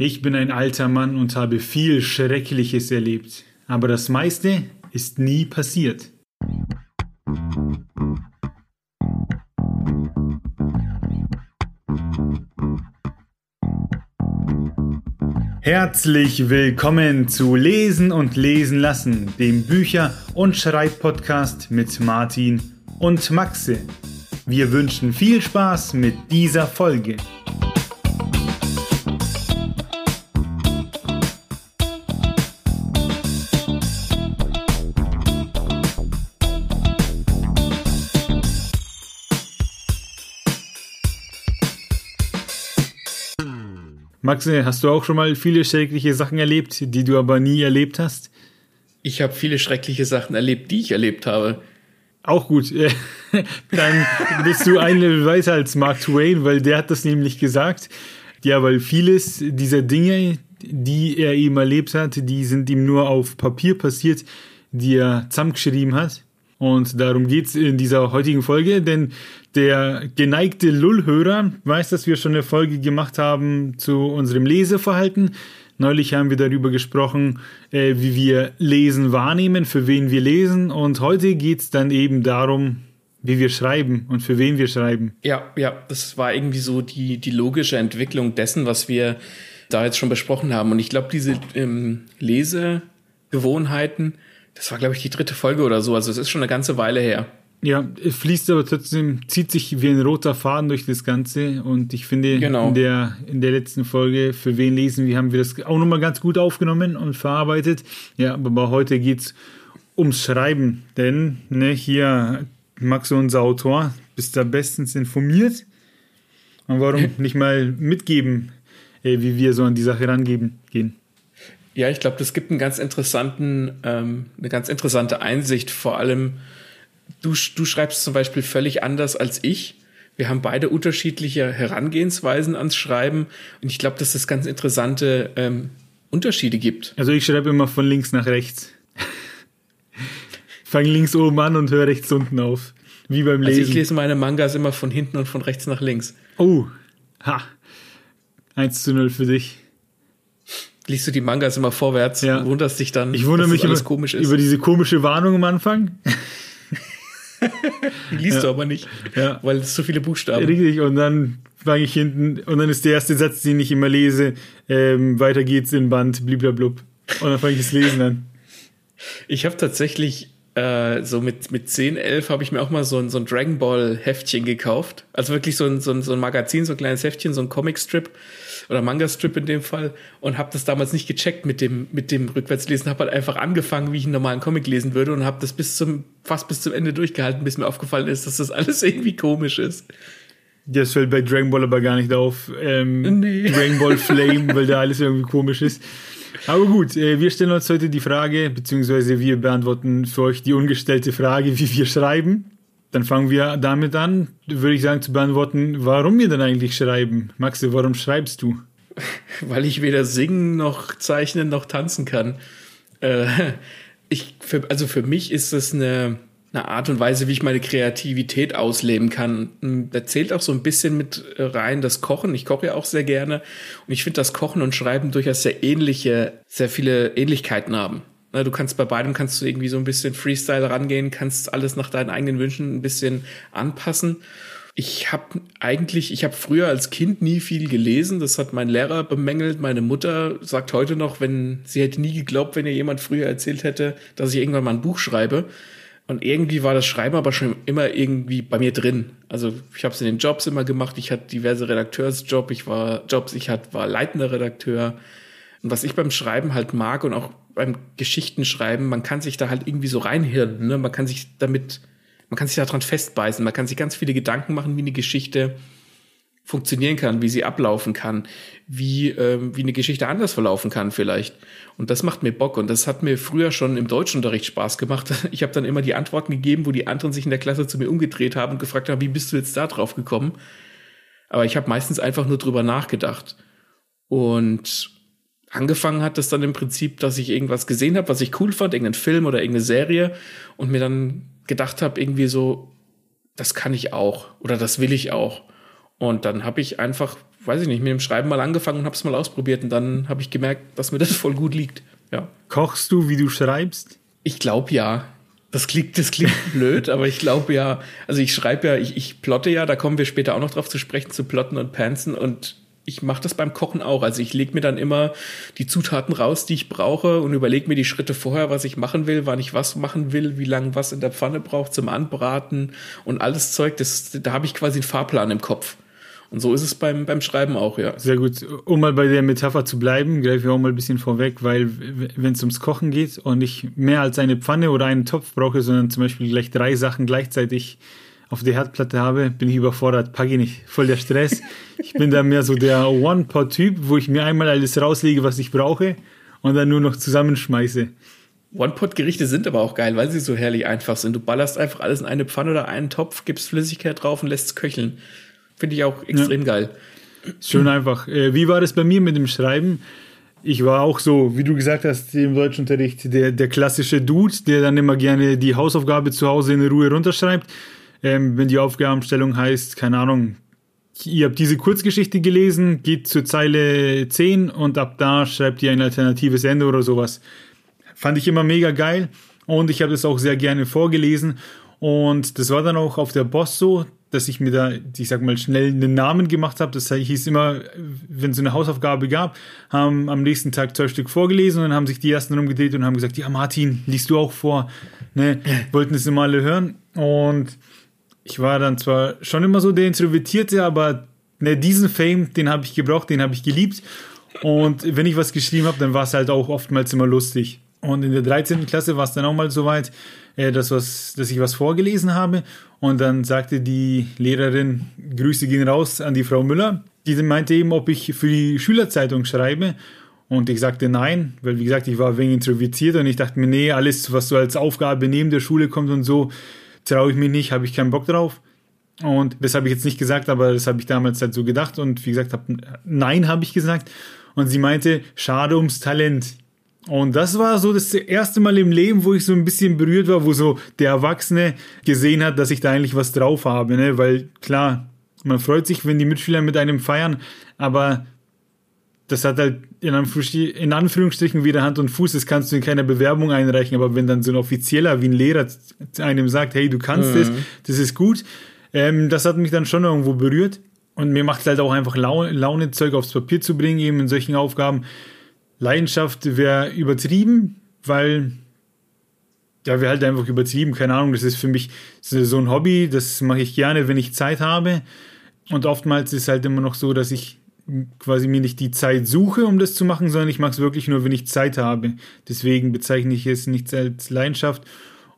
Ich bin ein alter Mann und habe viel Schreckliches erlebt, aber das meiste ist nie passiert. Herzlich willkommen zu Lesen und Lesen lassen, dem Bücher- und Schreibpodcast mit Martin und Maxe. Wir wünschen viel Spaß mit dieser Folge. Maxe, hast du auch schon mal viele schreckliche Sachen erlebt, die du aber nie erlebt hast? Ich habe viele schreckliche Sachen erlebt, die ich erlebt habe. Auch gut. Dann bist du ein Level weiter als Mark Twain, weil der hat das nämlich gesagt. Ja, weil vieles dieser Dinge, die er eben erlebt hat, die sind ihm nur auf Papier passiert, die er zusammengeschrieben hat. Und darum geht's in dieser heutigen Folge, denn der geneigte Lullhörer weiß, dass wir schon eine Folge gemacht haben zu unserem Leseverhalten. Neulich haben wir darüber gesprochen, äh, wie wir Lesen wahrnehmen, für wen wir lesen. Und heute geht's dann eben darum, wie wir schreiben und für wen wir schreiben. Ja, ja, das war irgendwie so die, die logische Entwicklung dessen, was wir da jetzt schon besprochen haben. Und ich glaube, diese ähm, Lesegewohnheiten, das war, glaube ich, die dritte Folge oder so. Also es ist schon eine ganze Weile her. Ja, es fließt aber trotzdem, zieht sich wie ein roter Faden durch das Ganze. Und ich finde, genau. in, der, in der letzten Folge, für wen lesen wir, haben wir das auch nochmal ganz gut aufgenommen und verarbeitet. Ja, aber heute geht's ums Schreiben. Denn, ne, hier, Max, unser Autor, bist da bestens informiert. Und warum nicht mal mitgeben, äh, wie wir so an die Sache rangehen gehen? Ja, ich glaube, das gibt einen ganz interessanten, ähm, eine ganz interessante Einsicht. Vor allem, du, du schreibst zum Beispiel völlig anders als ich. Wir haben beide unterschiedliche Herangehensweisen ans Schreiben. Und ich glaube, dass es ganz interessante ähm, Unterschiede gibt. Also ich schreibe immer von links nach rechts. Fang links oben an und höre rechts unten auf. Wie beim Lesen. Also ich lese meine Mangas immer von hinten und von rechts nach links. Oh, ha. 1 zu 0 für dich liest du die Mangas immer vorwärts ja. und wunderst dich dann, ich wundere mich über, über, diese komische Warnung am Anfang. die liest ja. du aber nicht, ja. weil es so viele Buchstaben. Richtig, und dann fange ich hinten, und dann ist der erste Satz, den ich immer lese, ähm, weiter geht's in Band, bliblablub. Und dann fange ich das Lesen an. Ich habe tatsächlich äh, so mit, mit 10, 11 habe ich mir auch mal so ein, so ein Dragon Ball Heftchen gekauft. Also wirklich so ein, so ein, so ein Magazin, so ein kleines Heftchen, so ein Comic-Strip oder Manga-Strip in dem Fall und habe das damals nicht gecheckt mit dem, mit dem Rückwärtslesen. Habe halt einfach angefangen, wie ich einen normalen Comic lesen würde und habe das bis zum, fast bis zum Ende durchgehalten, bis mir aufgefallen ist, dass das alles irgendwie komisch ist. Das fällt bei Dragon Ball aber gar nicht auf. Ähm, nee. Dragon Ball Flame, weil da alles irgendwie komisch ist. Aber gut, äh, wir stellen uns heute die Frage, beziehungsweise wir beantworten für euch die ungestellte Frage, wie wir schreiben. Dann fangen wir damit an, würde ich sagen, zu beantworten, warum wir denn eigentlich schreiben. Maxi, warum schreibst du? Weil ich weder singen noch zeichnen noch tanzen kann. Äh, ich, für, also für mich ist es eine, eine Art und Weise, wie ich meine Kreativität ausleben kann. Da zählt auch so ein bisschen mit rein das Kochen. Ich koche ja auch sehr gerne. Und ich finde, dass Kochen und Schreiben durchaus sehr ähnliche, sehr viele Ähnlichkeiten haben. Du kannst bei beidem kannst du irgendwie so ein bisschen Freestyle rangehen, kannst alles nach deinen eigenen Wünschen ein bisschen anpassen. Ich habe eigentlich, ich habe früher als Kind nie viel gelesen. Das hat mein Lehrer bemängelt. Meine Mutter sagt heute noch, wenn sie hätte nie geglaubt, wenn ihr jemand früher erzählt hätte, dass ich irgendwann mal ein Buch schreibe. Und irgendwie war das Schreiben aber schon immer irgendwie bei mir drin. Also ich habe es in den Jobs immer gemacht. Ich hatte diverse Redakteursjobs. Ich war Jobs. Ich hat, war leitender Redakteur. Und was ich beim Schreiben halt mag und auch beim Geschichtenschreiben, man kann sich da halt irgendwie so reinhirnen. Ne? Man kann sich damit, man kann sich daran festbeißen. Man kann sich ganz viele Gedanken machen, wie eine Geschichte funktionieren kann, wie sie ablaufen kann, wie, äh, wie eine Geschichte anders verlaufen kann vielleicht. Und das macht mir Bock und das hat mir früher schon im Deutschunterricht Spaß gemacht. Ich habe dann immer die Antworten gegeben, wo die anderen sich in der Klasse zu mir umgedreht haben und gefragt haben, wie bist du jetzt da drauf gekommen? Aber ich habe meistens einfach nur drüber nachgedacht. Und angefangen hat das dann im Prinzip, dass ich irgendwas gesehen habe, was ich cool fand, irgendeinen Film oder irgendeine Serie und mir dann gedacht habe, irgendwie so, das kann ich auch oder das will ich auch. Und dann habe ich einfach, weiß ich nicht, mit dem Schreiben mal angefangen und habe es mal ausprobiert und dann habe ich gemerkt, dass mir das voll gut liegt. Ja. Kochst du, wie du schreibst? Ich glaube ja. Das klingt, das klingt blöd, aber ich glaube ja, also ich schreibe ja, ich, ich plotte ja, da kommen wir später auch noch drauf zu sprechen, zu plotten und panzen und ich mache das beim Kochen auch. Also ich lege mir dann immer die Zutaten raus, die ich brauche und überlege mir die Schritte vorher, was ich machen will, wann ich was machen will, wie lange was in der Pfanne braucht zum Anbraten und alles Zeug. Das, da habe ich quasi einen Fahrplan im Kopf. Und so ist es beim, beim Schreiben auch, ja. Sehr gut. Um mal bei der Metapher zu bleiben, greife ich auch mal ein bisschen vorweg, weil wenn es ums Kochen geht und ich mehr als eine Pfanne oder einen Topf brauche, sondern zum Beispiel gleich drei Sachen gleichzeitig auf der Herdplatte habe, bin ich überfordert, packe ich nicht. Voll der Stress. Ich bin da mehr so der One-Pot-Typ, wo ich mir einmal alles rauslege, was ich brauche und dann nur noch zusammenschmeiße. One-Pot-Gerichte sind aber auch geil, weil sie so herrlich einfach sind. Du ballerst einfach alles in eine Pfanne oder einen Topf, gibst Flüssigkeit drauf und lässt es köcheln. Finde ich auch extrem ja. geil. Schön einfach. Äh, wie war das bei mir mit dem Schreiben? Ich war auch so, wie du gesagt hast, im Deutschunterricht, der, der klassische Dude, der dann immer gerne die Hausaufgabe zu Hause in Ruhe runterschreibt. Ähm, wenn die Aufgabenstellung heißt, keine Ahnung, ihr habt diese Kurzgeschichte gelesen, geht zur Zeile 10 und ab da schreibt ihr ein alternatives Ende oder sowas. Fand ich immer mega geil und ich habe das auch sehr gerne vorgelesen. Und das war dann auch auf der Boss so, dass ich mir da, ich sag mal, schnell einen Namen gemacht habe. Das hieß immer, wenn es eine Hausaufgabe gab, haben am nächsten Tag zwei Stück vorgelesen und dann haben sich die ersten rumgedreht und haben gesagt, ja Martin, liest du auch vor? Ne, wollten es immer alle hören. Und ich war dann zwar schon immer so der Introvertierte, aber ne, diesen Fame, den habe ich gebraucht, den habe ich geliebt. Und wenn ich was geschrieben habe, dann war es halt auch oftmals immer lustig. Und in der 13. Klasse war es dann auch mal so weit, äh, dass, was, dass ich was vorgelesen habe. Und dann sagte die Lehrerin, Grüße gehen raus an die Frau Müller. Die meinte eben, ob ich für die Schülerzeitung schreibe. Und ich sagte nein, weil wie gesagt, ich war wenig introvertiert und ich dachte mir, nee, alles, was so als Aufgabe neben der Schule kommt und so, traue ich mich nicht, habe ich keinen Bock drauf. Und das habe ich jetzt nicht gesagt, aber das habe ich damals halt so gedacht. Und wie gesagt, hab, nein, habe ich gesagt. Und sie meinte, schade ums Talent. Und das war so das erste Mal im Leben, wo ich so ein bisschen berührt war, wo so der Erwachsene gesehen hat, dass ich da eigentlich was drauf habe, ne? Weil klar, man freut sich, wenn die Mitschüler mit einem feiern, aber das hat halt in, in Anführungsstrichen wieder Hand und Fuß, das kannst du in keiner Bewerbung einreichen, aber wenn dann so ein Offizieller wie ein Lehrer einem sagt, hey, du kannst es, mhm. das ist gut, ähm, das hat mich dann schon irgendwo berührt und mir macht es halt auch einfach Laune, Laune, Zeug aufs Papier zu bringen, eben in solchen Aufgaben. Leidenschaft wäre übertrieben, weil ja, wäre halt einfach übertrieben, keine Ahnung, das ist für mich so ein Hobby, das mache ich gerne, wenn ich Zeit habe. Und oftmals ist es halt immer noch so, dass ich quasi mir nicht die Zeit suche, um das zu machen, sondern ich mache es wirklich nur, wenn ich Zeit habe. Deswegen bezeichne ich es nicht als Leidenschaft.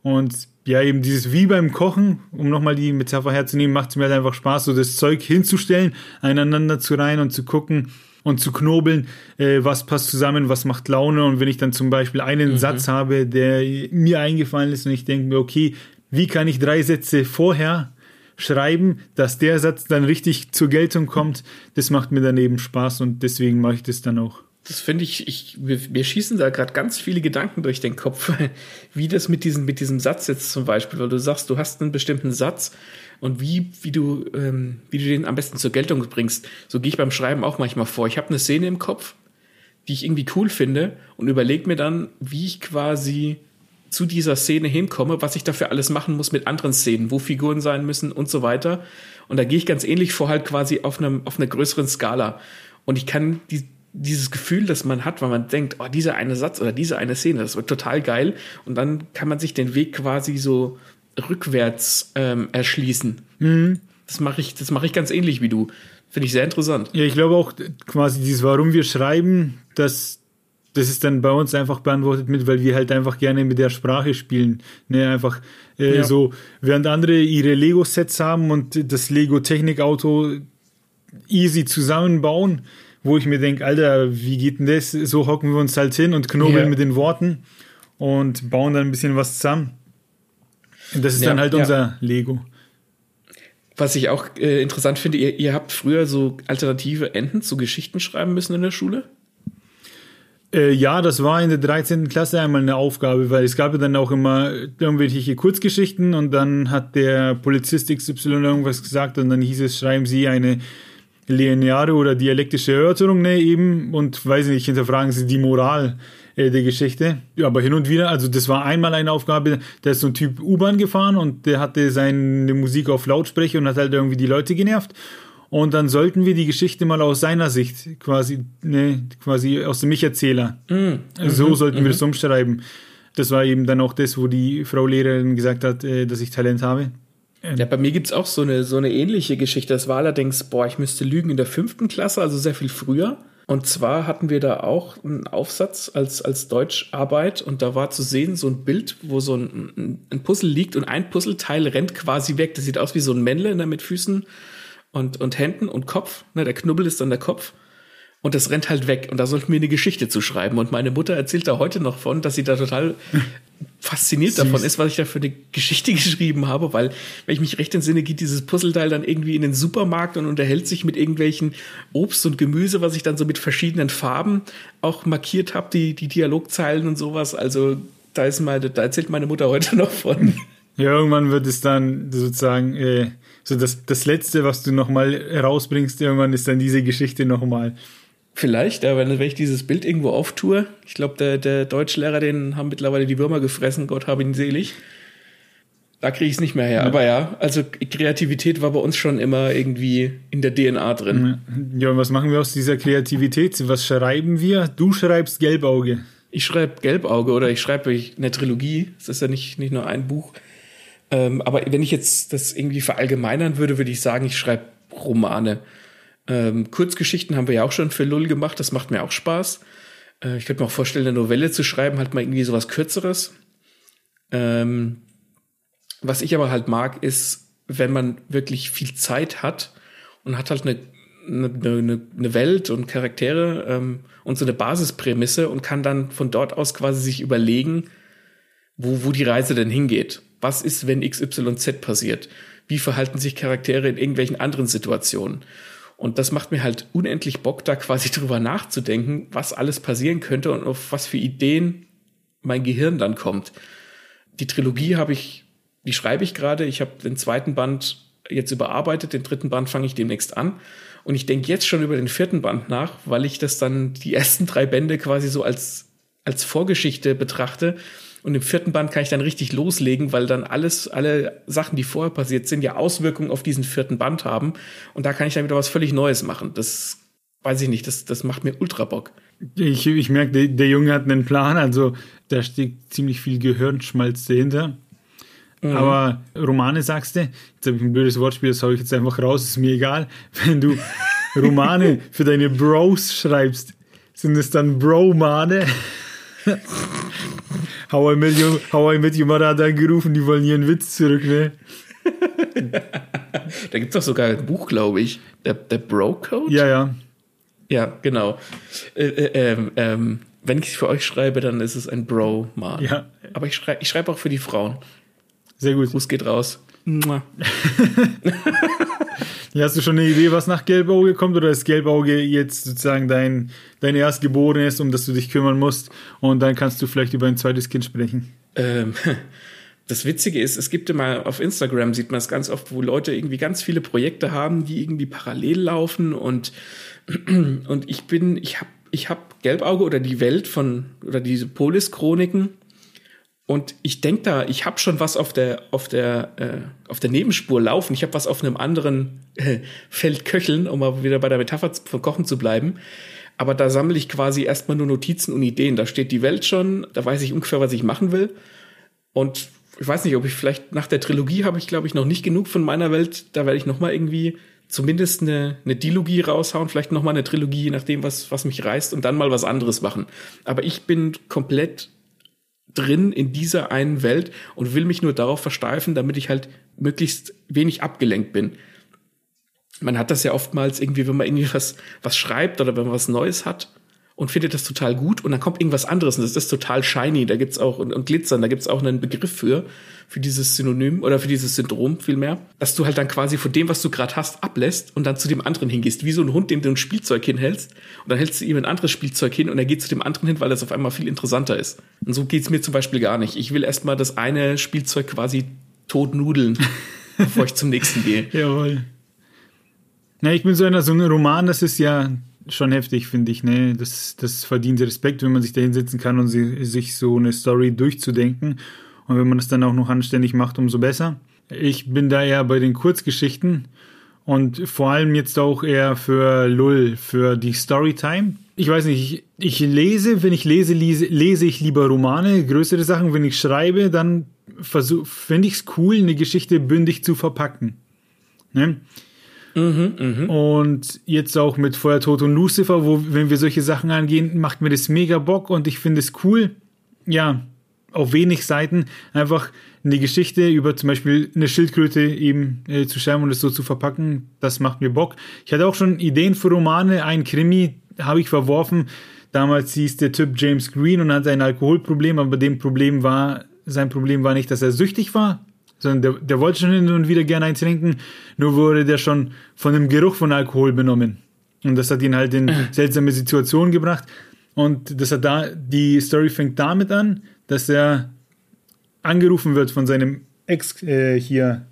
Und ja, eben dieses wie beim Kochen, um nochmal die Metapher herzunehmen, macht es mir halt einfach Spaß, so das Zeug hinzustellen, einander zu rein und zu gucken, und zu knobeln, äh, was passt zusammen, was macht Laune. Und wenn ich dann zum Beispiel einen mhm. Satz habe, der mir eingefallen ist und ich denke mir, okay, wie kann ich drei Sätze vorher schreiben, dass der Satz dann richtig zur Geltung kommt, das macht mir daneben Spaß und deswegen mache ich das dann auch. Das finde ich, ich, mir schießen da gerade ganz viele Gedanken durch den Kopf, wie das mit diesem, mit diesem Satz jetzt zum Beispiel, weil du sagst, du hast einen bestimmten Satz und wie, wie, du, ähm, wie du den am besten zur Geltung bringst. So gehe ich beim Schreiben auch manchmal vor. Ich habe eine Szene im Kopf, die ich irgendwie cool finde und überlege mir dann, wie ich quasi zu dieser Szene hinkomme, was ich dafür alles machen muss mit anderen Szenen, wo Figuren sein müssen und so weiter. Und da gehe ich ganz ähnlich vor, halt quasi auf, einem, auf einer größeren Skala. Und ich kann die, dieses Gefühl, das man hat, weil man denkt, oh, dieser eine Satz oder diese eine Szene, das wird total geil. Und dann kann man sich den Weg quasi so rückwärts ähm, erschließen. Mhm. Das mache ich, das mache ich ganz ähnlich wie du. Finde ich sehr interessant. Ja, ich glaube auch quasi dieses, warum wir schreiben, das, das ist dann bei uns einfach beantwortet mit, weil wir halt einfach gerne mit der Sprache spielen. Ne, einfach äh, ja. so, während andere ihre Lego-Sets haben und das Lego-Technik-Auto easy zusammenbauen, wo ich mir denke, Alter, wie geht denn das? So hocken wir uns halt hin und knobeln ja. mit den Worten und bauen dann ein bisschen was zusammen. Das ist ja, dann halt unser ja. Lego. Was ich auch äh, interessant finde, ihr, ihr habt früher so alternative Enden zu Geschichten schreiben müssen in der Schule? Äh, ja, das war in der 13. Klasse einmal eine Aufgabe, weil es gab ja dann auch immer irgendwelche Kurzgeschichten und dann hat der Polizist XY irgendwas gesagt und dann hieß es, schreiben Sie eine lineare oder dialektische Erörterung, ne, eben, und weiß nicht, hinterfragen Sie die Moral äh, der Geschichte. Ja, aber hin und wieder, also das war einmal eine Aufgabe, da ist so ein Typ U-Bahn gefahren und der hatte seine Musik auf Lautsprecher und hat halt irgendwie die Leute genervt. Und dann sollten wir die Geschichte mal aus seiner Sicht quasi, ne, quasi aus dem Mich-Erzähler. Mhm. So mhm. sollten wir mhm. das umschreiben. Das war eben dann auch das, wo die Frau Lehrerin gesagt hat, äh, dass ich Talent habe. Ähm. Ja, bei mir gibt's auch so eine, so eine ähnliche Geschichte. Das war allerdings, boah, ich müsste lügen, in der fünften Klasse, also sehr viel früher. Und zwar hatten wir da auch einen Aufsatz als, als Deutscharbeit und da war zu sehen so ein Bild, wo so ein, ein Puzzle liegt und ein Puzzleteil rennt quasi weg. Das sieht aus wie so ein Männle ne, mit Füßen und, und Händen und Kopf. Ne, der Knubbel ist dann der Kopf. Und das rennt halt weg. Und da sollten wir eine Geschichte zu schreiben. Und meine Mutter erzählt da heute noch von, dass sie da total fasziniert Süß. davon ist, was ich da für eine Geschichte geschrieben habe, weil, wenn ich mich recht entsinne, geht dieses Puzzleteil dann irgendwie in den Supermarkt und unterhält sich mit irgendwelchen Obst und Gemüse, was ich dann so mit verschiedenen Farben auch markiert habe, die, die Dialogzeilen und sowas. Also da ist meine, da erzählt meine Mutter heute noch von. Ja, irgendwann wird es dann sozusagen äh, so das, das Letzte, was du nochmal rausbringst, irgendwann ist dann diese Geschichte nochmal. Vielleicht, aber wenn ich dieses Bild irgendwo auftue, ich glaube, der, der Deutschlehrer, den haben mittlerweile die Würmer gefressen, Gott habe ihn selig. Da kriege ich es nicht mehr her. Ja. Aber ja, also Kreativität war bei uns schon immer irgendwie in der DNA drin. Ja, und was machen wir aus dieser Kreativität? Was schreiben wir? Du schreibst Gelbauge. Ich schreibe Gelbauge oder ich schreibe eine Trilogie. Das ist ja nicht, nicht nur ein Buch. Ähm, aber wenn ich jetzt das irgendwie verallgemeinern würde, würde ich sagen, ich schreibe Romane. Ähm, Kurzgeschichten haben wir ja auch schon für Lull gemacht, das macht mir auch Spaß. Äh, ich könnte mir auch vorstellen, eine Novelle zu schreiben, halt mal irgendwie sowas Kürzeres. Ähm, was ich aber halt mag, ist, wenn man wirklich viel Zeit hat und hat halt eine, eine, eine Welt und Charaktere ähm, und so eine Basisprämisse und kann dann von dort aus quasi sich überlegen, wo, wo die Reise denn hingeht. Was ist, wenn XYZ passiert? Wie verhalten sich Charaktere in irgendwelchen anderen Situationen? Und das macht mir halt unendlich Bock, da quasi drüber nachzudenken, was alles passieren könnte und auf was für Ideen mein Gehirn dann kommt. Die Trilogie habe ich, die schreibe ich gerade. Ich habe den zweiten Band jetzt überarbeitet, den dritten Band fange ich demnächst an. Und ich denke jetzt schon über den vierten Band nach, weil ich das dann die ersten drei Bände quasi so als, als Vorgeschichte betrachte und im vierten Band kann ich dann richtig loslegen, weil dann alles, alle Sachen, die vorher passiert sind, ja Auswirkungen auf diesen vierten Band haben. Und da kann ich dann wieder was völlig Neues machen. Das weiß ich nicht, das, das macht mir ultra Bock. Ich, ich merke, der, der Junge hat einen Plan, also da steckt ziemlich viel Gehirnschmalz dahinter. Mhm. Aber Romane sagst du, jetzt habe ich ein blödes Wortspiel, das hau ich jetzt einfach raus, ist mir egal. Wenn du Romane für deine Bros schreibst, sind es dann Bromane? How I Met Your, How I Met Your Mother hat angerufen, die wollen ihren Witz zurück, ne? da gibt es doch sogar ein Buch, glaube ich. Der, der Bro-Code? Ja, ja. Ja, genau. Äh, äh, ähm, wenn ich es für euch schreibe, dann ist es ein Bro-Man. Ja. Aber ich schreibe ich schreib auch für die Frauen. Sehr gut. Gruß geht raus. Ja, hast du schon eine Idee, was nach Gelbauge kommt, oder ist Gelbauge jetzt sozusagen dein, dein Erstgeborenes, um das du dich kümmern musst, und dann kannst du vielleicht über ein zweites Kind sprechen? Ähm, das Witzige ist, es gibt immer auf Instagram, sieht man es ganz oft, wo Leute irgendwie ganz viele Projekte haben, die irgendwie parallel laufen und, und ich bin, ich habe ich hab Gelbauge oder die Welt von, oder diese Polis-Chroniken und ich denke da, ich habe schon was auf der, auf der, äh, auf der Nebenspur laufen. Ich habe was auf einem anderen äh, Feld köcheln, um mal wieder bei der Metapher von Kochen zu bleiben. Aber da sammle ich quasi erstmal nur Notizen und Ideen. Da steht die Welt schon, da weiß ich ungefähr, was ich machen will. Und ich weiß nicht, ob ich vielleicht nach der Trilogie habe ich, glaube ich, noch nicht genug von meiner Welt. Da werde ich noch mal irgendwie zumindest eine, eine Dilogie raushauen, vielleicht noch mal eine Trilogie, je nachdem, was, was mich reißt, und dann mal was anderes machen. Aber ich bin komplett drin in dieser einen Welt und will mich nur darauf versteifen, damit ich halt möglichst wenig abgelenkt bin. Man hat das ja oftmals irgendwie, wenn man irgendwie was, was schreibt oder wenn man was Neues hat und findet das total gut und dann kommt irgendwas anderes und das ist total shiny, da gibt's auch und, und glitzern, da gibt's auch einen Begriff für für dieses Synonym oder für dieses Syndrom vielmehr, dass du halt dann quasi von dem, was du gerade hast, ablässt und dann zu dem anderen hingehst, wie so ein Hund, dem du ein Spielzeug hinhältst und dann hältst du ihm ein anderes Spielzeug hin und er geht zu dem anderen hin, weil das auf einmal viel interessanter ist. Und so geht's mir zum Beispiel gar nicht. Ich will erstmal das eine Spielzeug quasi tot nudeln, bevor ich zum nächsten gehe. Jawohl. Na, ich bin so einer, so ein Roman, das ist ja schon heftig, finde ich. Ne? Das, das verdient Respekt, wenn man sich da hinsetzen kann und sie, sich so eine Story durchzudenken. Und wenn man das dann auch noch anständig macht, umso besser. Ich bin da eher bei den Kurzgeschichten und vor allem jetzt auch eher für Lull, für die Storytime. Ich weiß nicht, ich, ich lese, wenn ich lese, lese, lese ich lieber Romane, größere Sachen. Wenn ich schreibe, dann finde ich es cool, eine Geschichte bündig zu verpacken. Ne? Mhm, mh. Und jetzt auch mit Feuertod und Lucifer, wo, wenn wir solche Sachen angehen, macht mir das mega Bock und ich finde es cool, ja, auf wenig Seiten einfach eine Geschichte über zum Beispiel eine Schildkröte eben äh, zu schreiben und es so zu verpacken, das macht mir Bock. Ich hatte auch schon Ideen für Romane, ein Krimi habe ich verworfen. Damals hieß der Typ James Green und hatte ein Alkoholproblem, aber dem Problem war, sein Problem war nicht, dass er süchtig war, sondern der, der wollte schon hin und wieder gerne ein trinken, nur wurde der schon von dem Geruch von Alkohol benommen. Und das hat ihn halt in seltsame Situationen gebracht. Und das hat da, die Story fängt damit an, dass er angerufen wird von seinem Ex äh, hier,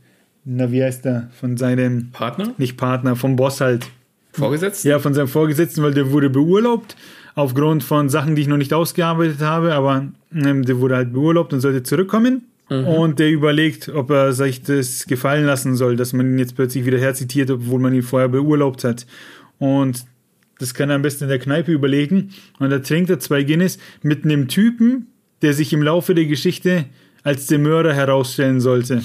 na wie heißt er, von seinem Partner? Nicht Partner, vom Boss halt. Vorgesetzten? Ja, von seinem Vorgesetzten, weil der wurde beurlaubt aufgrund von Sachen, die ich noch nicht ausgearbeitet habe, aber ähm, der wurde halt beurlaubt und sollte zurückkommen. Mhm. Und der überlegt, ob er sich das gefallen lassen soll, dass man ihn jetzt plötzlich wieder herzitiert, obwohl man ihn vorher beurlaubt hat. Und das kann er am besten in der Kneipe überlegen. Und da trinkt er zwei Guinness mit einem Typen, der sich im Laufe der Geschichte als der Mörder herausstellen sollte.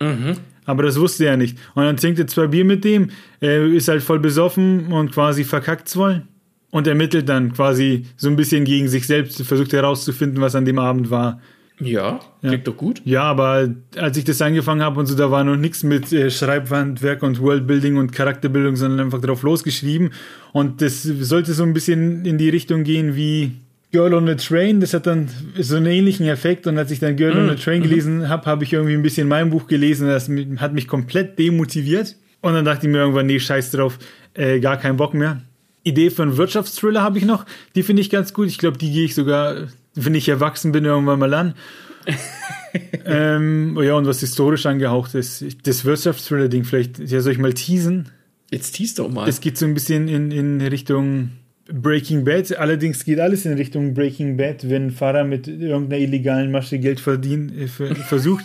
Mhm. Aber das wusste er nicht. Und dann trinkt er zwei Bier mit dem, er ist halt voll besoffen und quasi verkackt voll. Und ermittelt dann quasi so ein bisschen gegen sich selbst, versucht herauszufinden, was an dem Abend war. Ja, klingt ja. doch gut. Ja, aber als ich das angefangen habe und so, da war noch nichts mit äh, Schreibhandwerk und Worldbuilding und Charakterbildung, sondern einfach drauf losgeschrieben. Und das sollte so ein bisschen in die Richtung gehen wie Girl on a Train. Das hat dann so einen ähnlichen Effekt. Und als ich dann Girl mm. on a Train mhm. gelesen habe, habe ich irgendwie ein bisschen mein Buch gelesen. Das hat mich komplett demotiviert. Und dann dachte ich mir irgendwann, nee, scheiß drauf, äh, gar keinen Bock mehr. Idee für einen Wirtschaftsthriller habe ich noch. Die finde ich ganz gut. Ich glaube, die gehe ich sogar wenn ich erwachsen bin, irgendwann mal an. ähm, ja, und was historisch angehaucht ist, das Wirtschaftsthriller-Ding, vielleicht, ja, soll ich mal teasen? Jetzt tease doch mal. Es geht so ein bisschen in, in Richtung Breaking Bad. Allerdings geht alles in Richtung Breaking Bad, wenn Fahrer mit irgendeiner illegalen Masche Geld verdienen, äh, versucht.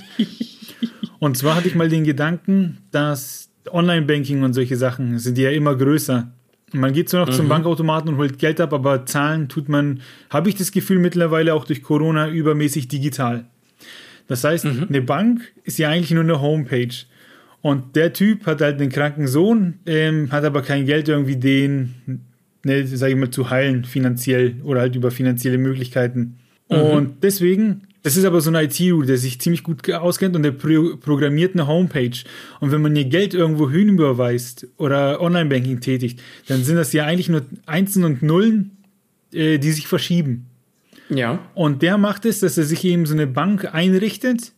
und zwar hatte ich mal den Gedanken, dass Online-Banking und solche Sachen sind ja immer größer. Man geht zwar noch mhm. zum Bankautomaten und holt Geld ab, aber zahlen tut man, habe ich das Gefühl, mittlerweile auch durch Corona übermäßig digital. Das heißt, mhm. eine Bank ist ja eigentlich nur eine Homepage. Und der Typ hat halt einen kranken Sohn, ähm, hat aber kein Geld irgendwie den, ne, sag ich mal, zu heilen finanziell oder halt über finanzielle Möglichkeiten. Mhm. Und deswegen das ist aber so ein IT-Dude, der sich ziemlich gut auskennt und der pro programmiert eine Homepage. Und wenn man ihr Geld irgendwo hinüberweist oder Online-Banking tätigt, dann sind das ja eigentlich nur Einsen und Nullen, äh, die sich verschieben. Ja. Und der macht es, dass er sich eben so eine Bank einrichtet.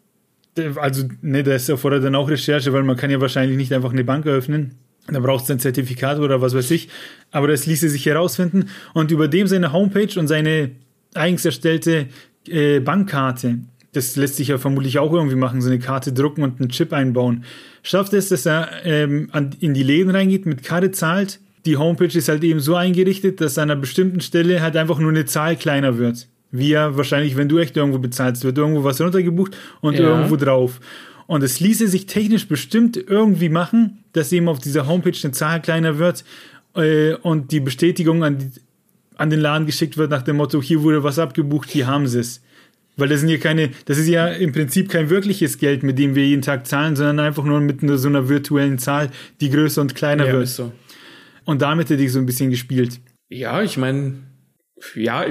Also, ne, das erfordert dann auch Recherche, weil man kann ja wahrscheinlich nicht einfach eine Bank eröffnen. Da braucht es ein Zertifikat oder was weiß ich. Aber das ließe sich herausfinden. Und über dem seine Homepage und seine eigens erstellte äh, Bankkarte, das lässt sich ja vermutlich auch irgendwie machen, so eine Karte drucken und einen Chip einbauen. Schafft es, dass er ähm, an, in die Läden reingeht, mit Karte zahlt. Die Homepage ist halt eben so eingerichtet, dass an einer bestimmten Stelle halt einfach nur eine Zahl kleiner wird. Wie ja wahrscheinlich, wenn du echt irgendwo bezahlst, wird irgendwo was runtergebucht und ja. irgendwo drauf. Und es ließe sich technisch bestimmt irgendwie machen, dass eben auf dieser Homepage eine Zahl kleiner wird äh, und die Bestätigung an die, an den Laden geschickt wird nach dem Motto, hier wurde was abgebucht, hier haben sie es. Weil das sind ja keine, das ist ja im Prinzip kein wirkliches Geld, mit dem wir jeden Tag zahlen, sondern einfach nur mit so einer virtuellen Zahl, die größer und kleiner ja, wird. So. Und damit hätte ich so ein bisschen gespielt. Ja, ich meine, ja,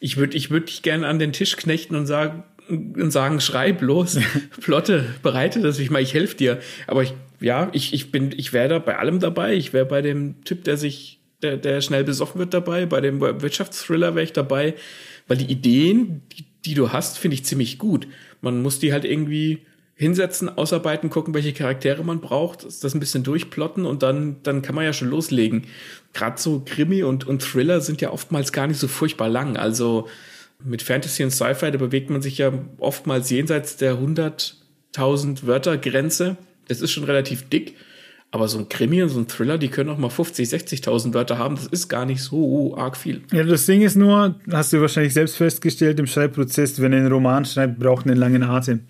ich würde ich würd dich gerne an den Tisch knechten und sagen, und sagen, schreib los, plotte, bereite das, ich mal, ich helfe dir. Aber ich, ja, ich, ich bin, ich wäre da bei allem dabei. Ich wäre bei dem Typ, der sich der, der schnell besoffen wird dabei. Bei dem Wirtschaftsthriller wäre ich dabei, weil die Ideen, die, die du hast, finde ich ziemlich gut. Man muss die halt irgendwie hinsetzen, ausarbeiten, gucken, welche Charaktere man braucht, das ein bisschen durchplotten und dann, dann kann man ja schon loslegen. Gerade so Krimi und, und Thriller sind ja oftmals gar nicht so furchtbar lang. Also mit Fantasy und Sci-Fi, da bewegt man sich ja oftmals jenseits der 100.000 Wörter Grenze. Das ist schon relativ dick. Aber so ein Krimi und so ein Thriller, die können auch mal 50, 60.000 Wörter haben. Das ist gar nicht so arg viel. Ja, das Ding ist nur, hast du wahrscheinlich selbst festgestellt im Schreibprozess, wenn er einen Roman schreibt, braucht einen langen Atem.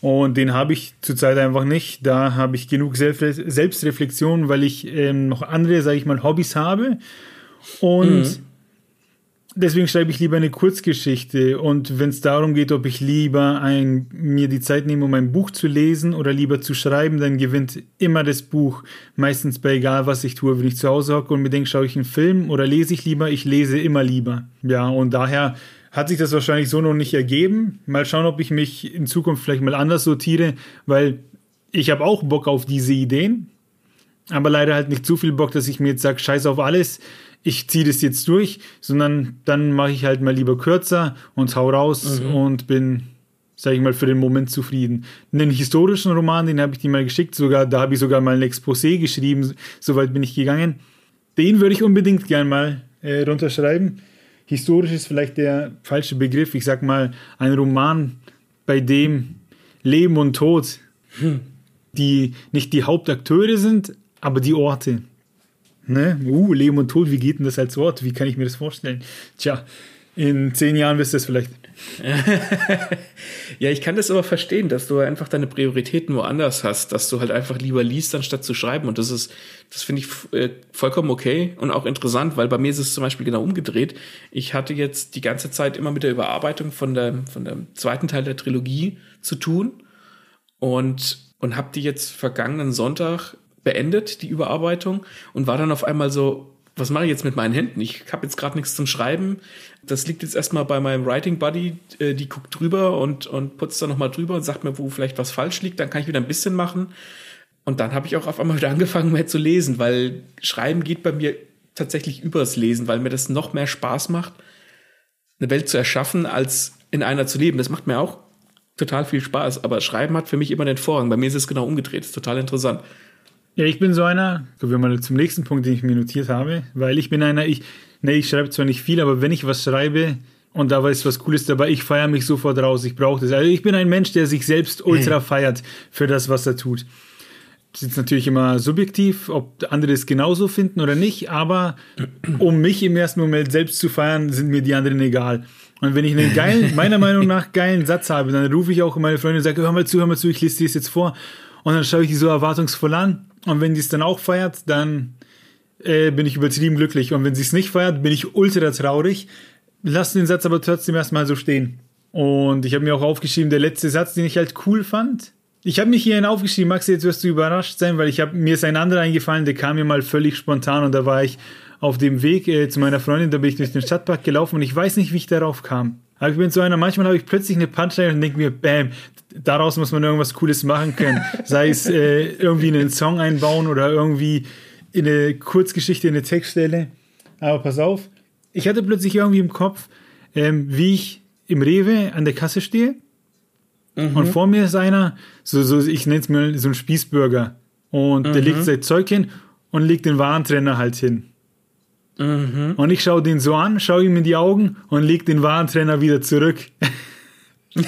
Und den habe ich zurzeit einfach nicht. Da habe ich genug Selbstreflexion, weil ich ähm, noch andere, sage ich mal, Hobbys habe. Und mhm. Deswegen schreibe ich lieber eine Kurzgeschichte. Und wenn es darum geht, ob ich lieber ein, mir die Zeit nehme, um ein Buch zu lesen oder lieber zu schreiben, dann gewinnt immer das Buch. Meistens bei egal, was ich tue. Wenn ich zu Hause hocke und mir denke, schaue ich einen Film oder lese ich lieber, ich lese immer lieber. Ja, und daher hat sich das wahrscheinlich so noch nicht ergeben. Mal schauen, ob ich mich in Zukunft vielleicht mal anders sortiere, weil ich habe auch Bock auf diese Ideen, aber leider halt nicht zu viel Bock, dass ich mir jetzt sage, scheiß auf alles, ich ziehe das jetzt durch, sondern dann mache ich halt mal lieber kürzer und hau raus mhm. und bin, sage ich mal, für den Moment zufrieden. Einen historischen Roman, den habe ich dir mal geschickt, sogar, da habe ich sogar mal ein Exposé geschrieben, soweit bin ich gegangen. Den würde ich unbedingt gern mal äh, runterschreiben historisch ist vielleicht der falsche Begriff. Ich sag mal, ein Roman, bei dem Leben und Tod hm. die nicht die Hauptakteure sind, aber die Orte. Ne? Uh, Leben und Tod, wie geht denn das als Ort? Wie kann ich mir das vorstellen? Tja, in zehn Jahren wisst ihr es vielleicht. ja, ich kann das aber verstehen, dass du einfach deine Prioritäten woanders hast, dass du halt einfach lieber liest, anstatt zu schreiben. Und das ist, das finde ich äh, vollkommen okay und auch interessant, weil bei mir ist es zum Beispiel genau umgedreht. Ich hatte jetzt die ganze Zeit immer mit der Überarbeitung von der, von dem zweiten Teil der Trilogie zu tun und, und habe die jetzt vergangenen Sonntag beendet, die Überarbeitung, und war dann auf einmal so, was mache ich jetzt mit meinen Händen? Ich habe jetzt gerade nichts zum Schreiben. Das liegt jetzt erstmal bei meinem Writing Buddy, äh, die guckt drüber und, und putzt da nochmal drüber und sagt mir, wo vielleicht was falsch liegt. Dann kann ich wieder ein bisschen machen. Und dann habe ich auch auf einmal wieder angefangen, mehr zu lesen, weil Schreiben geht bei mir tatsächlich übers Lesen, weil mir das noch mehr Spaß macht, eine Welt zu erschaffen, als in einer zu leben. Das macht mir auch total viel Spaß. Aber Schreiben hat für mich immer den Vorrang. Bei mir ist es genau umgedreht. Das ist total interessant. Ja, ich bin so einer, kommen wir mal zum nächsten Punkt, den ich mir notiert habe, weil ich bin einer, ich, nee, ich schreibe zwar nicht viel, aber wenn ich was schreibe und da ist was Cooles dabei, ich feiere mich sofort raus, ich brauche das. Also ich bin ein Mensch, der sich selbst ultra feiert für das, was er tut. Das ist natürlich immer subjektiv, ob andere es genauso finden oder nicht, aber um mich im ersten Moment selbst zu feiern, sind mir die anderen egal. Und wenn ich einen geilen, meiner Meinung nach geilen Satz habe, dann rufe ich auch meine Freunde und sage, hör mal zu, hör mal zu, ich lese dir das jetzt vor. Und dann schaue ich die so erwartungsvoll an und wenn die es dann auch feiert, dann äh, bin ich übertrieben glücklich. Und wenn sie es nicht feiert, bin ich ultra traurig. Lass den Satz aber trotzdem erstmal so stehen. Und ich habe mir auch aufgeschrieben, der letzte Satz, den ich halt cool fand. Ich habe mich hier einen aufgeschrieben, Max, jetzt wirst du überrascht sein, weil ich habe mir ist ein anderer eingefallen, der kam mir mal völlig spontan und da war ich auf dem Weg äh, zu meiner Freundin, da bin ich durch den Stadtpark gelaufen und ich weiß nicht, wie ich darauf kam. Aber ich bin so einer, manchmal habe ich plötzlich eine Punchline und denke mir, bam, daraus muss man irgendwas Cooles machen können. Sei es äh, irgendwie einen Song einbauen oder irgendwie in eine Kurzgeschichte, in eine Textstelle. Aber pass auf, ich hatte plötzlich irgendwie im Kopf, ähm, wie ich im Rewe an der Kasse stehe mhm. und vor mir ist einer, so, so ich nenne es mal so ein Spießbürger und mhm. der legt sein Zeug hin und legt den Warentrenner halt hin. Mhm. Und ich schaue den so an, schaue ihm in die Augen und leg den Warentrenner wieder zurück.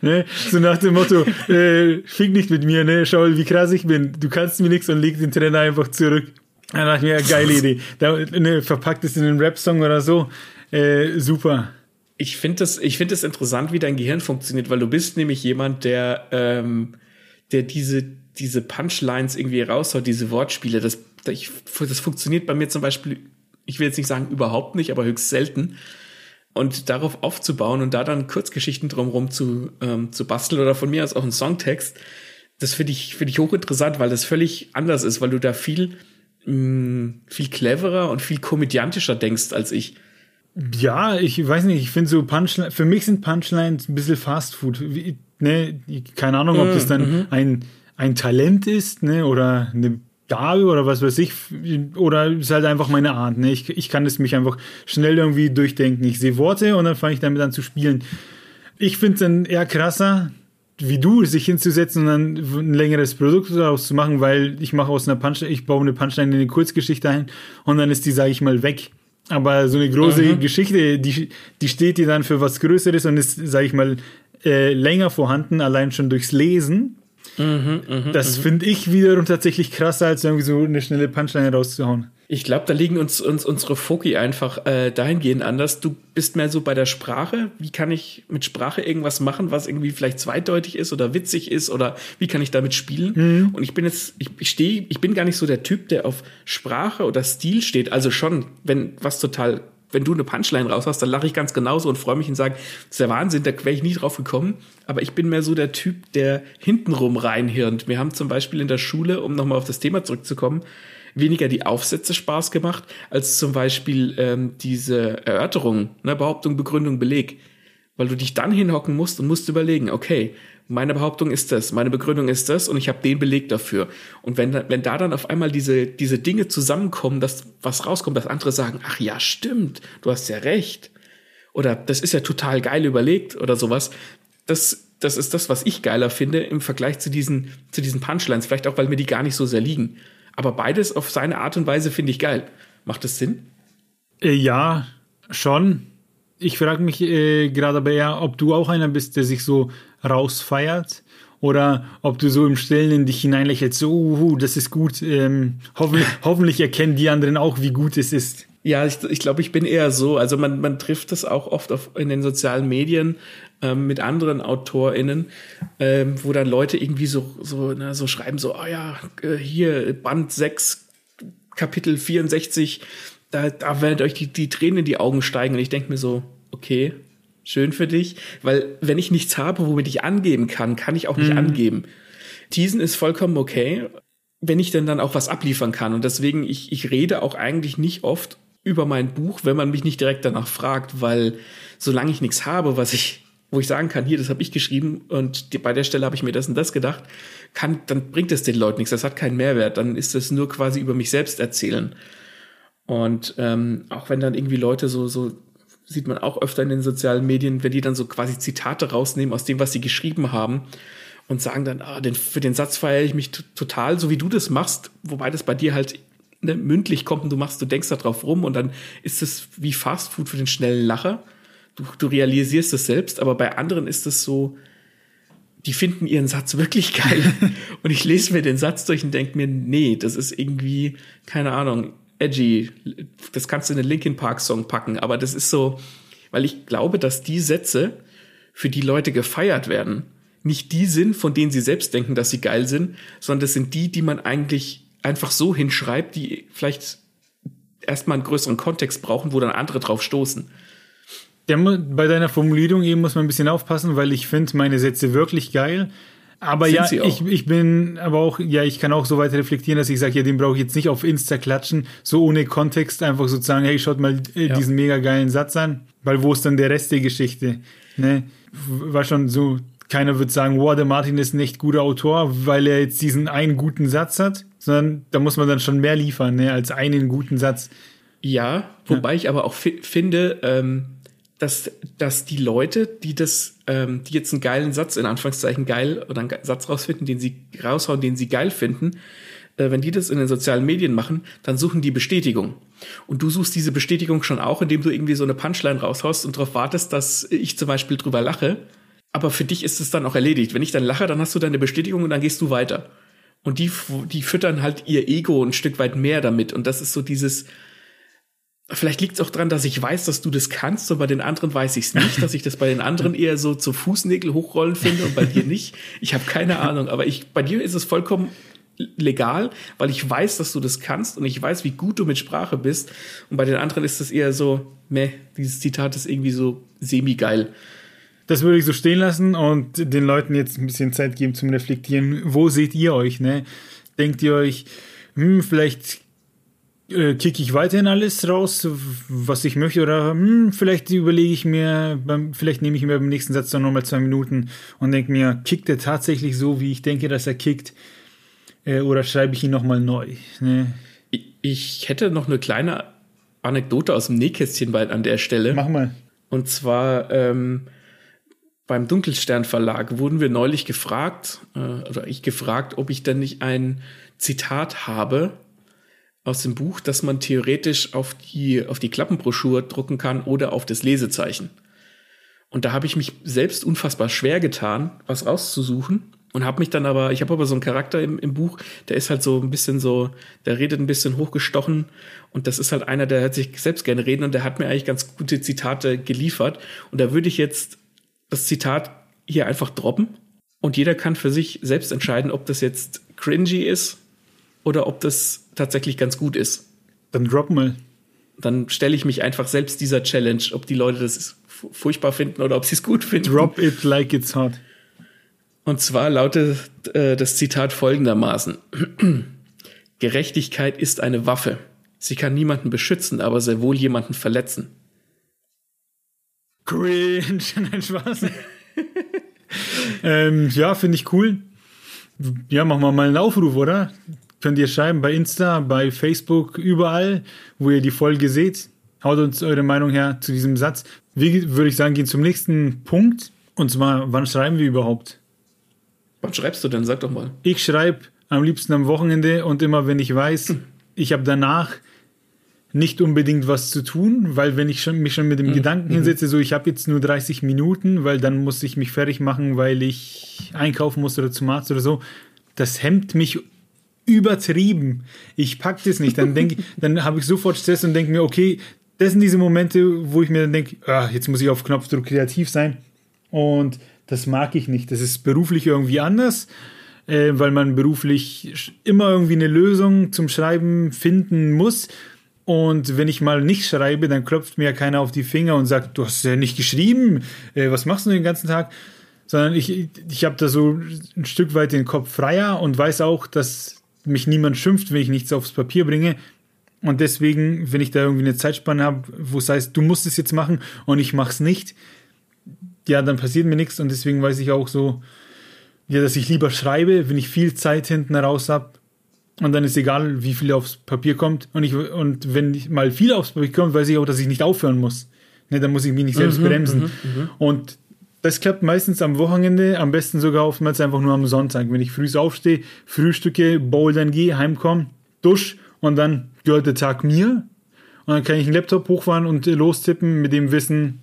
ne? So nach dem Motto, äh, fick nicht mit mir, ne? schau, wie krass ich bin. Du kannst mir nichts und leg den Trainer einfach zurück. Dann dachte ich mir, ja, geile Idee. Da, ne, verpackt es in einen Rap-Song oder so. Äh, super. Ich finde das, ich finde das interessant, wie dein Gehirn funktioniert, weil du bist nämlich jemand, der, ähm, der diese, diese Punchlines irgendwie raushaut, diese Wortspiele. Das, das funktioniert bei mir zum Beispiel, ich will jetzt nicht sagen überhaupt nicht, aber höchst selten und darauf aufzubauen und da dann Kurzgeschichten drumherum zu, ähm, zu basteln oder von mir aus auch einen Songtext, das finde ich, finde ich hochinteressant, weil das völlig anders ist, weil du da viel, mh, mm, viel cleverer und viel komödiantischer denkst als ich. Ja, ich weiß nicht, ich finde so Punchlines, für mich sind Punchlines ein bisschen Fast Food. Ne, keine Ahnung, ob das dann mm, ein, ein Talent ist, ne, oder eine Gabe oder was weiß ich, oder ist halt einfach meine Art. Ne? Ich, ich kann es mich einfach schnell irgendwie durchdenken. Ich sehe Worte und dann fange ich damit an zu spielen. Ich finde es dann eher krasser, wie du, sich hinzusetzen und dann ein längeres Produkt daraus zu machen, weil ich mache aus einer Punchline, ich baue eine Punchline in eine Kurzgeschichte ein und dann ist die, sage ich mal, weg. Aber so eine große mhm. Geschichte, die, die steht dir dann für was Größeres und ist, sage ich mal, äh, länger vorhanden, allein schon durchs Lesen. Mhm, mh, das mhm. finde ich wiederum tatsächlich krasser, als irgendwie so eine schnelle Punchline rauszuhauen. Ich glaube, da liegen uns, uns unsere Foki einfach äh, dahingehend anders. Du bist mehr so bei der Sprache. Wie kann ich mit Sprache irgendwas machen, was irgendwie vielleicht zweideutig ist oder witzig ist oder wie kann ich damit spielen? Mhm. Und ich bin jetzt, ich, ich stehe, ich bin gar nicht so der Typ, der auf Sprache oder Stil steht. Also schon, wenn was total wenn du eine Punchline raus hast, dann lache ich ganz genauso und freue mich und sage, das ist der Wahnsinn, da wäre ich nie drauf gekommen. Aber ich bin mehr so der Typ, der hintenrum reinhirnt. Wir haben zum Beispiel in der Schule, um nochmal auf das Thema zurückzukommen, weniger die Aufsätze Spaß gemacht, als zum Beispiel ähm, diese Erörterung, ne, Behauptung, Begründung, Beleg. Weil du dich dann hinhocken musst und musst überlegen, okay, meine Behauptung ist das, meine Begründung ist das und ich habe den Beleg dafür. Und wenn, wenn da dann auf einmal diese, diese Dinge zusammenkommen, dass was rauskommt, dass andere sagen, ach ja, stimmt, du hast ja recht. Oder das ist ja total geil überlegt oder sowas. Das, das ist das, was ich geiler finde im Vergleich zu diesen, zu diesen Punchlines. Vielleicht auch, weil mir die gar nicht so sehr liegen. Aber beides auf seine Art und Weise finde ich geil. Macht das Sinn? Äh, ja, schon. Ich frage mich äh, gerade aber eher, ob du auch einer bist, der sich so rausfeiert oder ob du so im Stillen in dich hineinlächelst, so, uh, das ist gut. Ähm, hoffentlich, hoffentlich erkennen die anderen auch, wie gut es ist. Ja, ich, ich glaube, ich bin eher so. Also man, man trifft das auch oft auf, in den sozialen Medien ähm, mit anderen AutorInnen, ähm, wo dann Leute irgendwie so, so, na, so schreiben, so, oh ja, äh, hier, Band 6, Kapitel 64, da, da werden euch die, die Tränen in die Augen steigen. Und ich denke mir so, okay, schön für dich, weil wenn ich nichts habe, womit ich angeben kann, kann ich auch nicht mhm. angeben. Teasen ist vollkommen okay, wenn ich denn dann auch was abliefern kann. Und deswegen, ich, ich rede auch eigentlich nicht oft über mein Buch, wenn man mich nicht direkt danach fragt, weil solange ich nichts habe, was ich, wo ich sagen kann, hier, das habe ich geschrieben und die, bei der Stelle habe ich mir das und das gedacht, kann, dann bringt es den Leuten nichts, das hat keinen Mehrwert, dann ist es nur quasi über mich selbst erzählen. Und ähm, auch wenn dann irgendwie Leute so, so sieht man auch öfter in den sozialen Medien, wenn die dann so quasi Zitate rausnehmen aus dem, was sie geschrieben haben und sagen dann, ah, den, für den Satz feiere ich mich total, so wie du das machst, wobei das bei dir halt ne, mündlich kommt und du machst, du denkst da drauf rum und dann ist es wie Fast Food für den schnellen Lacher. Du, du realisierst es selbst, aber bei anderen ist es so, die finden ihren Satz wirklich geil. und ich lese mir den Satz durch und denke mir, nee, das ist irgendwie, keine Ahnung, edgy. Das kannst du in den Linkin Park Song packen, aber das ist so, weil ich glaube, dass die Sätze, für die Leute gefeiert werden, nicht die sind, von denen sie selbst denken, dass sie geil sind, sondern das sind die, die man eigentlich einfach so hinschreibt, die vielleicht erstmal einen größeren Kontext brauchen, wo dann andere drauf stoßen. Ja, bei deiner Formulierung eben muss man ein bisschen aufpassen, weil ich finde meine Sätze wirklich geil. Aber Sind ja, ich, ich bin aber auch, ja, ich kann auch so weit reflektieren, dass ich sage, ja, den brauche ich jetzt nicht auf Insta klatschen, so ohne Kontext einfach sozusagen, hey, schaut mal äh, ja. diesen mega geilen Satz an, weil wo ist dann der Rest der Geschichte? Ne? War schon so, keiner wird sagen, wow, der Martin ist ein echt guter Autor, weil er jetzt diesen einen guten Satz hat, sondern da muss man dann schon mehr liefern, ne, als einen guten Satz. Ja, wobei ja. ich aber auch finde, ähm, dass, dass die Leute, die das, ähm, die jetzt einen geilen Satz, in Anführungszeichen geil, oder einen Satz rausfinden, den sie raushauen, den sie geil finden, äh, wenn die das in den sozialen Medien machen, dann suchen die Bestätigung. Und du suchst diese Bestätigung schon auch, indem du irgendwie so eine Punchline raushaust und darauf wartest, dass ich zum Beispiel drüber lache. Aber für dich ist es dann auch erledigt. Wenn ich dann lache, dann hast du deine Bestätigung und dann gehst du weiter. Und die, die füttern halt ihr Ego ein Stück weit mehr damit. Und das ist so dieses, Vielleicht liegt es auch daran, dass ich weiß, dass du das kannst und bei den anderen weiß ich es nicht, dass ich das bei den anderen eher so zu Fußnägel hochrollen finde und bei dir nicht. Ich habe keine Ahnung, aber ich, bei dir ist es vollkommen legal, weil ich weiß, dass du das kannst und ich weiß, wie gut du mit Sprache bist. Und bei den anderen ist es eher so, meh, dieses Zitat ist irgendwie so semi-geil. Das würde ich so stehen lassen und den Leuten jetzt ein bisschen Zeit geben zum Reflektieren. Wo seht ihr euch? Ne? Denkt ihr euch, hm, vielleicht äh, kicke ich weiterhin alles raus, was ich möchte, oder hm, vielleicht überlege ich mir, beim, vielleicht nehme ich mir beim nächsten Satz dann nochmal zwei Minuten und denke mir, kickt er tatsächlich so, wie ich denke, dass er kickt? Äh, oder schreibe ich ihn nochmal neu? Ne? Ich, hätte noch eine kleine Anekdote aus dem Nähkästchen bei, an der Stelle. Mach mal. Und zwar ähm, beim Dunkelstern Verlag wurden wir neulich gefragt, äh, oder ich gefragt, ob ich denn nicht ein Zitat habe aus dem Buch, das man theoretisch auf die, auf die Klappenbroschur drucken kann oder auf das Lesezeichen. Und da habe ich mich selbst unfassbar schwer getan, was rauszusuchen. Und habe mich dann aber, ich habe aber so einen Charakter im, im Buch, der ist halt so ein bisschen so, der redet ein bisschen hochgestochen. Und das ist halt einer, der hört sich selbst gerne reden und der hat mir eigentlich ganz gute Zitate geliefert. Und da würde ich jetzt das Zitat hier einfach droppen. Und jeder kann für sich selbst entscheiden, ob das jetzt cringy ist oder ob das tatsächlich ganz gut ist. Dann drop mal. Dann stelle ich mich einfach selbst dieser Challenge, ob die Leute das furchtbar finden oder ob sie es gut finden. Drop it like it's hot. Und zwar lautet äh, das Zitat folgendermaßen. Gerechtigkeit ist eine Waffe. Sie kann niemanden beschützen, aber sehr wohl jemanden verletzen. Cringe, nein, Spaß. ähm, ja, finde ich cool. Ja, machen wir mal einen Aufruf, oder? Könnt ihr schreiben bei Insta, bei Facebook, überall, wo ihr die Folge seht. Haut uns eure Meinung her zu diesem Satz. Wie würde ich sagen, gehen zum nächsten Punkt. Und zwar, wann schreiben wir überhaupt? Wann schreibst du denn? Sag doch mal. Ich schreibe am liebsten am Wochenende und immer, wenn ich weiß, hm. ich habe danach nicht unbedingt was zu tun, weil wenn ich schon, mich schon mit dem mhm. Gedanken hinsetze, so ich habe jetzt nur 30 Minuten, weil dann muss ich mich fertig machen, weil ich einkaufen muss oder zum Arzt oder so, das hemmt mich übertrieben. Ich pack das nicht. Dann denke dann habe ich sofort Stress und denke mir, okay, das sind diese Momente, wo ich mir dann denke, ah, jetzt muss ich auf Knopfdruck kreativ sein. Und das mag ich nicht. Das ist beruflich irgendwie anders, äh, weil man beruflich immer irgendwie eine Lösung zum Schreiben finden muss. Und wenn ich mal nicht schreibe, dann klopft mir keiner auf die Finger und sagt, du hast ja nicht geschrieben, äh, was machst du den ganzen Tag? Sondern ich, ich habe da so ein Stück weit den Kopf freier und weiß auch, dass mich niemand schimpft, wenn ich nichts aufs Papier bringe. Und deswegen, wenn ich da irgendwie eine Zeitspanne habe, wo es heißt, du musst es jetzt machen und ich mache es nicht, ja, dann passiert mir nichts und deswegen weiß ich auch so, ja, dass ich lieber schreibe, wenn ich viel Zeit hinten raus habe und dann ist egal, wie viel aufs Papier kommt und ich und wenn ich mal viel aufs Papier kommt, weiß ich auch, dass ich nicht aufhören muss. Ne, dann muss ich mich nicht selbst mhm, bremsen. Mhm, mhm. und das klappt meistens am Wochenende, am besten sogar oftmals einfach nur am Sonntag. Wenn ich früh aufstehe, frühstücke, bouldern gehe, heimkomme, dusch und dann gehört der Tag mir. Und dann kann ich einen Laptop hochfahren und lostippen mit dem Wissen,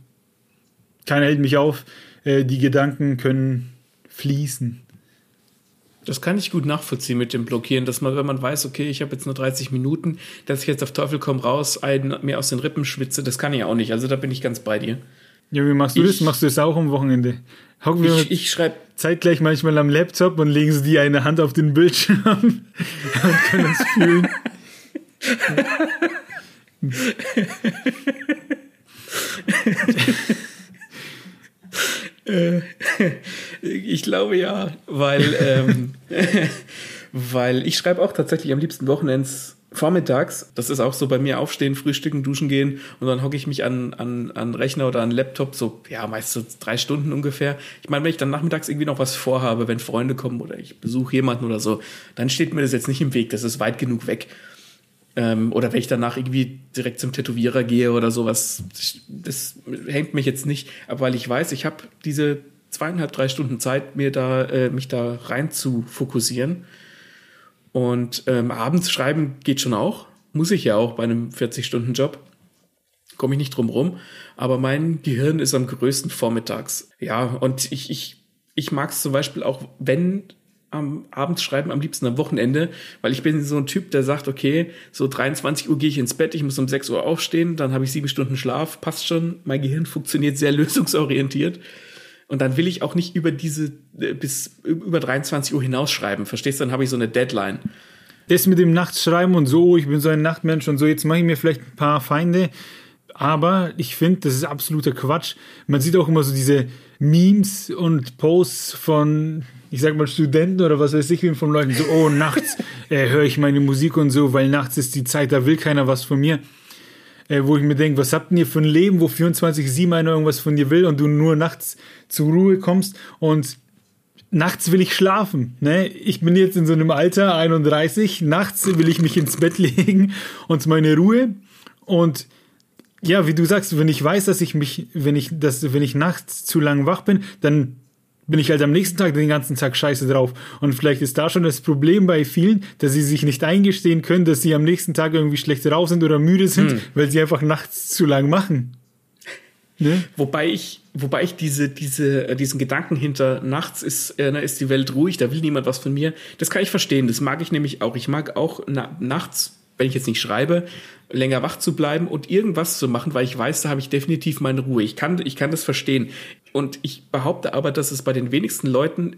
keiner hält mich auf, äh, die Gedanken können fließen. Das kann ich gut nachvollziehen mit dem Blockieren, dass man, wenn man weiß, okay, ich habe jetzt nur 30 Minuten, dass ich jetzt auf Teufel komm raus, einen, mir aus den Rippen schwitze, das kann ich auch nicht. Also da bin ich ganz bei dir. Ja, wie machst du ich, das? Machst du das auch am Wochenende? Hocken wir ich, ich schreibe zeitgleich manchmal am Laptop und legen sie die eine Hand auf den Bildschirm und können es fühlen. Äh, ich glaube ja, weil, ähm, weil ich schreibe auch tatsächlich am liebsten Wochenends vormittags. Das ist auch so bei mir aufstehen, frühstücken, duschen gehen und dann hocke ich mich an, an, an Rechner oder an Laptop, so ja, meist so drei Stunden ungefähr. Ich meine, wenn ich dann nachmittags irgendwie noch was vorhabe, wenn Freunde kommen oder ich besuche jemanden oder so, dann steht mir das jetzt nicht im Weg, das ist weit genug weg. Ähm, oder wenn ich danach irgendwie direkt zum Tätowierer gehe oder sowas, das hängt mich jetzt nicht, aber weil ich weiß, ich habe diese zweieinhalb, drei Stunden Zeit, mir da, äh, mich da rein zu fokussieren. Und ähm, abends schreiben geht schon auch. Muss ich ja auch bei einem 40-Stunden-Job. Komme ich nicht drum rum. Aber mein Gehirn ist am größten vormittags. Ja, und ich, ich, ich mag es zum Beispiel auch, wenn am Abend schreiben, am liebsten am Wochenende, weil ich bin so ein Typ, der sagt, okay, so 23 Uhr gehe ich ins Bett, ich muss um 6 Uhr aufstehen, dann habe ich sieben Stunden Schlaf, passt schon, mein Gehirn funktioniert sehr lösungsorientiert. Und dann will ich auch nicht über diese, äh, bis über 23 Uhr hinausschreiben, verstehst du? Dann habe ich so eine Deadline. Das mit dem Nachtschreiben und so, ich bin so ein Nachtmensch und so, jetzt mache ich mir vielleicht ein paar Feinde, aber ich finde, das ist absoluter Quatsch. Man sieht auch immer so diese Memes und Posts von ich sag mal, Studenten oder was weiß ich, von Leuten so, oh, nachts äh, höre ich meine Musik und so, weil nachts ist die Zeit, da will keiner was von mir. Äh, wo ich mir denke, was habt ihr für ein Leben, wo 24-7 einer irgendwas von dir will und du nur nachts zur Ruhe kommst und nachts will ich schlafen. Ne? Ich bin jetzt in so einem Alter, 31, nachts will ich mich ins Bett legen und meine Ruhe. Und ja, wie du sagst, wenn ich weiß, dass ich mich, wenn ich, dass, wenn ich nachts zu lang wach bin, dann bin ich halt am nächsten Tag den ganzen Tag scheiße drauf. Und vielleicht ist da schon das Problem bei vielen, dass sie sich nicht eingestehen können, dass sie am nächsten Tag irgendwie schlecht drauf sind oder müde sind, hm. weil sie einfach nachts zu lang machen. Ne? Wobei ich, wobei ich diese, diese, äh, diesen Gedanken hinter nachts ist, äh, ist die Welt ruhig, da will niemand was von mir. Das kann ich verstehen. Das mag ich nämlich auch. Ich mag auch na, nachts, wenn ich jetzt nicht schreibe, länger wach zu bleiben und irgendwas zu machen, weil ich weiß, da habe ich definitiv meine Ruhe. Ich kann, ich kann das verstehen. Und ich behaupte aber, dass es bei den wenigsten Leuten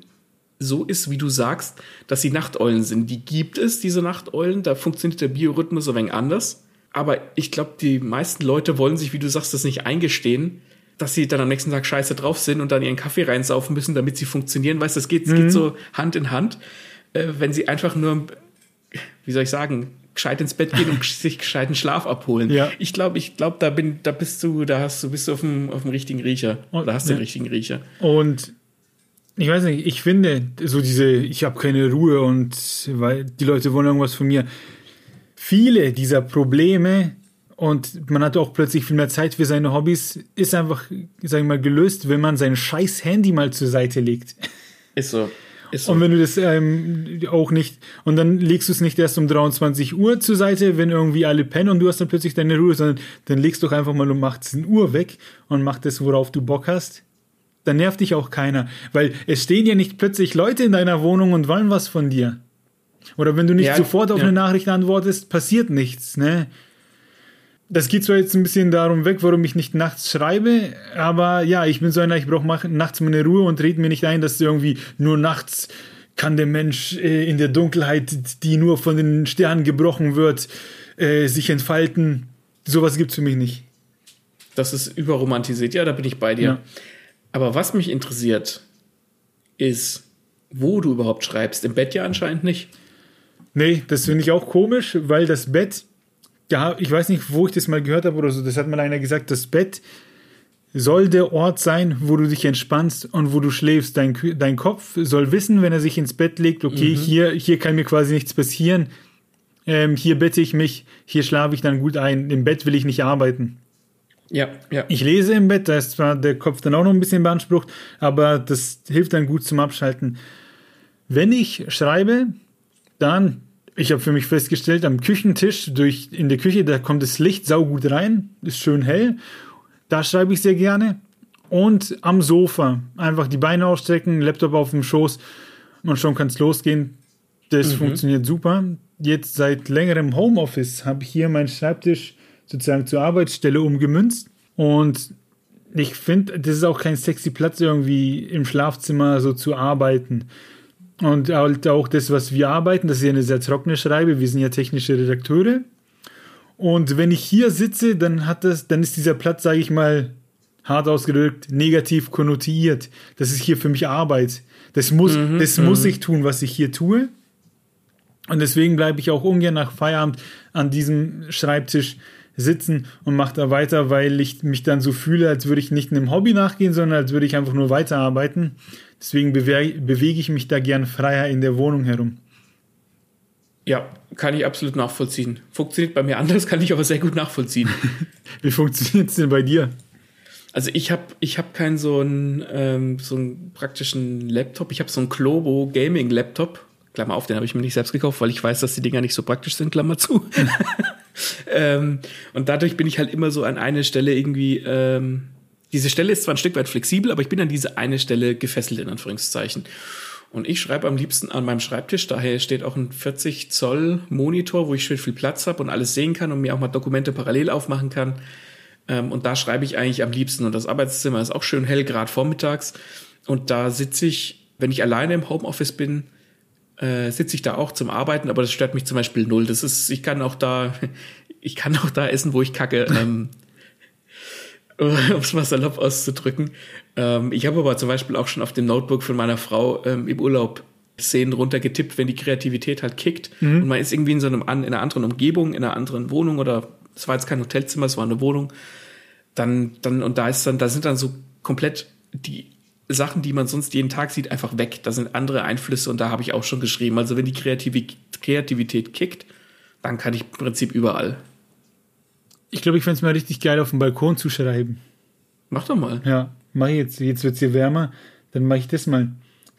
so ist, wie du sagst, dass sie Nachteulen sind. Die gibt es, diese Nachteulen. Da funktioniert der Biorhythmus ein wenig anders. Aber ich glaube, die meisten Leute wollen sich, wie du sagst, das nicht eingestehen, dass sie dann am nächsten Tag scheiße drauf sind und dann ihren Kaffee reinsaufen müssen, damit sie funktionieren. Weißt du, das geht, mhm. geht so Hand in Hand. Äh, wenn sie einfach nur, wie soll ich sagen, gescheit ins Bett gehen und sich gescheiten Schlaf abholen. Ja. Ich glaube, ich glaube, da bin, da bist du, da hast du, bist du auf dem, auf dem richtigen Riecher. Oder hast ja. den richtigen Riecher. Und ich weiß nicht, ich finde, so diese, ich habe keine Ruhe und weil die Leute wollen irgendwas von mir viele dieser Probleme und man hat auch plötzlich viel mehr Zeit für seine Hobbys, ist einfach, sag ich mal, gelöst, wenn man sein scheiß Handy mal zur Seite legt. Ist so. So. Und wenn du das ähm, auch nicht, und dann legst du es nicht erst um 23 Uhr zur Seite, wenn irgendwie alle pennen und du hast dann plötzlich deine Ruhe, sondern dann legst du doch einfach mal um 18 Uhr weg und mach das, worauf du Bock hast. Dann nervt dich auch keiner, weil es stehen ja nicht plötzlich Leute in deiner Wohnung und wollen was von dir. Oder wenn du nicht ja, sofort auf ja. eine Nachricht antwortest, passiert nichts, ne? Das geht zwar jetzt ein bisschen darum weg, warum ich nicht nachts schreibe, aber ja, ich bin so einer, ich brauche nachts meine Ruhe und rede mir nicht ein, dass irgendwie nur nachts kann der Mensch äh, in der Dunkelheit, die nur von den Sternen gebrochen wird, äh, sich entfalten. Sowas gibt's für mich nicht. Das ist überromantisiert, ja, da bin ich bei dir. Ja. Aber was mich interessiert, ist, wo du überhaupt schreibst. Im Bett ja anscheinend nicht. Nee, das finde ich auch komisch, weil das Bett, ja, ich weiß nicht, wo ich das mal gehört habe oder so, das hat mal einer gesagt, das Bett soll der Ort sein, wo du dich entspannst und wo du schläfst. Dein, dein Kopf soll wissen, wenn er sich ins Bett legt, okay, mhm. hier, hier kann mir quasi nichts passieren. Ähm, hier bette ich mich, hier schlafe ich dann gut ein. Im Bett will ich nicht arbeiten. Ja, ja. Ich lese im Bett, da ist zwar der Kopf dann auch noch ein bisschen beansprucht, aber das hilft dann gut zum Abschalten. Wenn ich schreibe, dann ich habe für mich festgestellt, am Küchentisch durch in der Küche, da kommt das Licht saugut rein, ist schön hell. Da schreibe ich sehr gerne. Und am Sofa einfach die Beine ausstrecken, Laptop auf dem Schoß und schon kann es losgehen. Das mhm. funktioniert super. Jetzt seit längerem Homeoffice habe ich hier meinen Schreibtisch sozusagen zur Arbeitsstelle umgemünzt. Und ich finde, das ist auch kein sexy Platz, irgendwie im Schlafzimmer so zu arbeiten. Und halt auch das, was wir arbeiten, das ist ja eine sehr trockene Schreibe. Wir sind ja technische Redakteure. Und wenn ich hier sitze, dann hat das, dann ist dieser Platz, sage ich mal, hart ausgedrückt, negativ konnotiert. Das ist hier für mich Arbeit. Das muss, mhm, das muss mhm. ich tun, was ich hier tue. Und deswegen bleibe ich auch ungern nach Feierabend an diesem Schreibtisch sitzen und mache da weiter, weil ich mich dann so fühle, als würde ich nicht einem Hobby nachgehen, sondern als würde ich einfach nur weiterarbeiten. Deswegen bewege, bewege ich mich da gern freier in der Wohnung herum. Ja, kann ich absolut nachvollziehen. Funktioniert bei mir anders, kann ich aber sehr gut nachvollziehen. Wie funktioniert es denn bei dir? Also ich habe ich hab keinen so einen, ähm, so einen praktischen Laptop. Ich habe so einen Globo Gaming Laptop. Klammer auf, den habe ich mir nicht selbst gekauft, weil ich weiß, dass die Dinger nicht so praktisch sind, Klammer zu. ähm, und dadurch bin ich halt immer so an eine Stelle irgendwie ähm, diese Stelle ist zwar ein Stück weit flexibel, aber ich bin an diese eine Stelle gefesselt, in Anführungszeichen. Und ich schreibe am liebsten an meinem Schreibtisch, daher steht auch ein 40 Zoll Monitor, wo ich schön viel Platz habe und alles sehen kann und mir auch mal Dokumente parallel aufmachen kann. Ähm, und da schreibe ich eigentlich am liebsten. Und das Arbeitszimmer ist auch schön hell, gerade vormittags. Und da sitze ich, wenn ich alleine im Homeoffice bin, äh, sitze ich da auch zum Arbeiten, aber das stört mich zum Beispiel null. Das ist, ich kann auch da, ich kann auch da essen, wo ich kacke. Ähm, um es mal salopp auszudrücken. Ähm, ich habe aber zum Beispiel auch schon auf dem Notebook von meiner Frau ähm, im Urlaub Szenen runtergetippt, wenn die Kreativität halt kickt mhm. und man ist irgendwie in so einem in einer anderen Umgebung, in einer anderen Wohnung oder es war jetzt kein Hotelzimmer, es war eine Wohnung, dann dann und da ist dann da sind dann so komplett die Sachen, die man sonst jeden Tag sieht, einfach weg. Da sind andere Einflüsse und da habe ich auch schon geschrieben. Also wenn die Kreativität kickt, dann kann ich im Prinzip überall. Ich glaube, ich fände es mal richtig geil, auf dem Balkon zu schreiben. Mach doch mal. Ja, mach ich jetzt. Jetzt wird es hier wärmer. Dann mache ich das mal.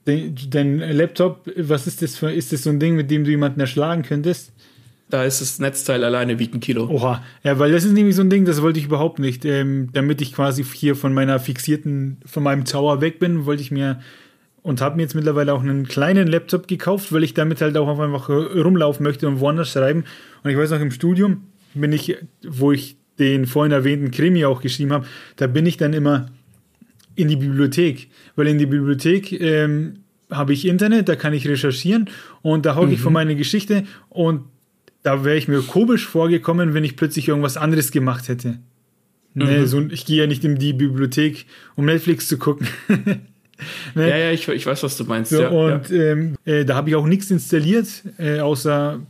Dein Laptop, was ist das für, ist das so ein Ding, mit dem du jemanden erschlagen könntest? Da ist das Netzteil alleine wiegt ein Kilo. Oha, ja, weil das ist nämlich so ein Ding, das wollte ich überhaupt nicht. Ähm, damit ich quasi hier von meiner fixierten, von meinem Tower weg bin, wollte ich mir und habe mir jetzt mittlerweile auch einen kleinen Laptop gekauft, weil ich damit halt auch einfach rumlaufen möchte und woanders schreiben. Und ich weiß noch, im Studium bin ich, wo ich den vorhin erwähnten Krimi auch geschrieben habe, da bin ich dann immer in die Bibliothek, weil in die Bibliothek ähm, habe ich Internet, da kann ich recherchieren und da hocke mhm. ich von meiner Geschichte und da wäre ich mir komisch vorgekommen, wenn ich plötzlich irgendwas anderes gemacht hätte. Ne, mhm. So, ich gehe ja nicht in die Bibliothek, um Netflix zu gucken. ne? Ja, ja, ich, ich weiß, was du meinst. So, ja, und ja. Ähm, äh, da habe ich auch nichts installiert, äh, außer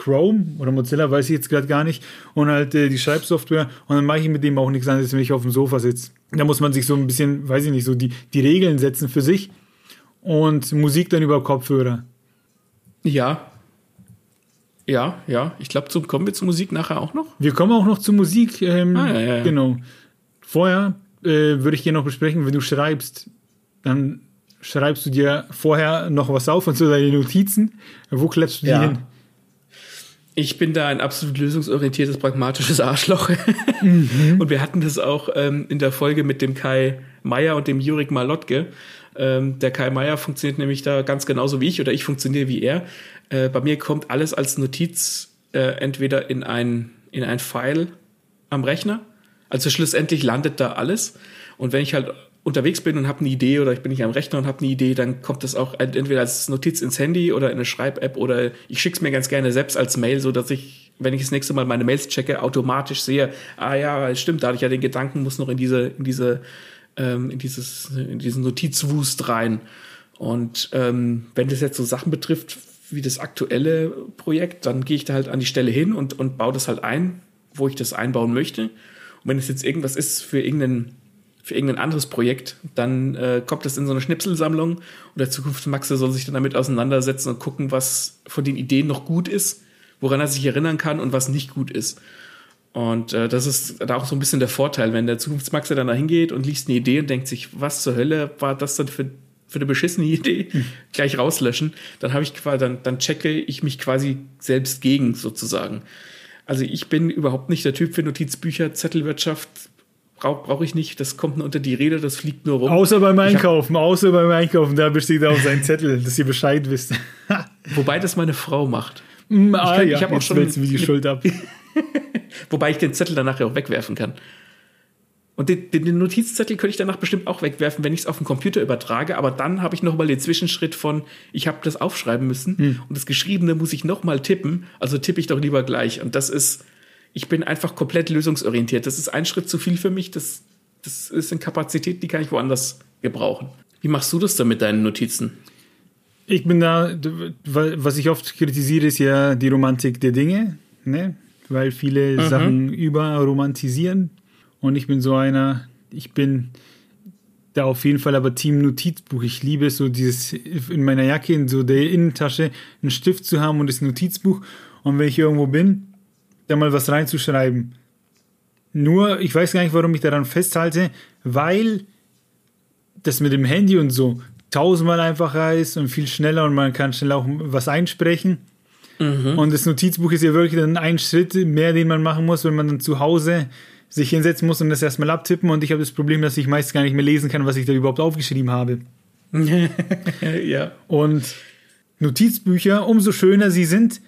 Chrome oder Mozilla, weiß ich jetzt gerade gar nicht. Und halt äh, die Schreibsoftware. Und dann mache ich mit dem auch nichts anderes, wenn ich auf dem Sofa sitze. Da muss man sich so ein bisschen, weiß ich nicht, so die, die Regeln setzen für sich und Musik dann über Kopfhörer. Ja, ja, ja. Ich glaube, kommen wir zur Musik nachher auch noch. Wir kommen auch noch zur Musik. Ähm, ah, ja, ja, ja. Genau. Vorher äh, würde ich dir noch besprechen, wenn du schreibst, dann schreibst du dir vorher noch was auf und so deine Notizen. Wo klebst du die hin? Ich bin da ein absolut lösungsorientiertes, pragmatisches Arschloch. Mhm. Und wir hatten das auch ähm, in der Folge mit dem Kai Meier und dem Jurik Malotke. Ähm, der Kai Meier funktioniert nämlich da ganz genauso wie ich oder ich funktioniere wie er. Äh, bei mir kommt alles als Notiz äh, entweder in ein, in ein File am Rechner. Also schlussendlich landet da alles. Und wenn ich halt unterwegs bin und habe eine Idee oder ich bin nicht am Rechner und habe eine Idee, dann kommt das auch entweder als Notiz ins Handy oder in eine Schreib-App oder ich schicke es mir ganz gerne selbst als Mail, so dass ich, wenn ich das nächste Mal meine Mails checke, automatisch sehe, ah ja, stimmt, da hatte ich ja den Gedanken, muss noch in diese, in diese, ähm, in dieses, in diesen Notizwust rein. Und ähm, wenn das jetzt so Sachen betrifft, wie das aktuelle Projekt, dann gehe ich da halt an die Stelle hin und, und baue das halt ein, wo ich das einbauen möchte. Und wenn es jetzt irgendwas ist für irgendein, für irgendein anderes Projekt, dann äh, kommt das in so eine Schnipselsammlung und der Zukunftsmaxe soll sich dann damit auseinandersetzen und gucken, was von den Ideen noch gut ist, woran er sich erinnern kann und was nicht gut ist. Und äh, das ist da auch so ein bisschen der Vorteil, wenn der Zukunftsmaxe dann da hingeht und liest eine Idee und denkt sich, was zur Hölle war das denn für für eine beschissene Idee hm. gleich rauslöschen, dann habe ich quasi, dann, dann checke ich mich quasi selbst gegen sozusagen. Also ich bin überhaupt nicht der Typ für Notizbücher, Zettelwirtschaft brauche brauch ich nicht. Das kommt nur unter die Rede, das fliegt nur rum. Außer beim Einkaufen, außer beim Einkaufen, da besteht auch sein Zettel, dass ihr Bescheid wisst. Wobei das meine Frau macht. Mm, ah, ich, kann, ja, ich habe auch schon wie die Schuld ab. Wobei ich den Zettel danach auch wegwerfen kann. Und den, den, Notizzettel könnte ich danach bestimmt auch wegwerfen, wenn ich es auf den Computer übertrage. Aber dann habe ich nochmal den Zwischenschritt von, ich habe das aufschreiben müssen hm. und das Geschriebene muss ich nochmal tippen. Also tippe ich doch lieber gleich. Und das ist, ich bin einfach komplett lösungsorientiert. Das ist ein Schritt zu viel für mich. Das, das ist eine Kapazität, die kann ich woanders gebrauchen. Wie machst du das dann mit deinen Notizen? Ich bin da, was ich oft kritisiere, ist ja die Romantik der Dinge, ne? weil viele mhm. Sachen überromantisieren. Und ich bin so einer, ich bin da auf jeden Fall aber Team Notizbuch. Ich liebe so dieses in meiner Jacke, in so der Innentasche, einen Stift zu haben und das Notizbuch. Und wenn ich irgendwo bin, da mal was reinzuschreiben. Nur, ich weiß gar nicht, warum ich daran festhalte, weil das mit dem Handy und so tausendmal einfacher ist und viel schneller und man kann schnell auch was einsprechen. Mhm. Und das Notizbuch ist ja wirklich dann ein Schritt mehr, den man machen muss, wenn man dann zu Hause sich hinsetzen muss und das erstmal abtippen und ich habe das Problem, dass ich meist gar nicht mehr lesen kann, was ich da überhaupt aufgeschrieben habe. ja. Und Notizbücher, umso schöner sie sind,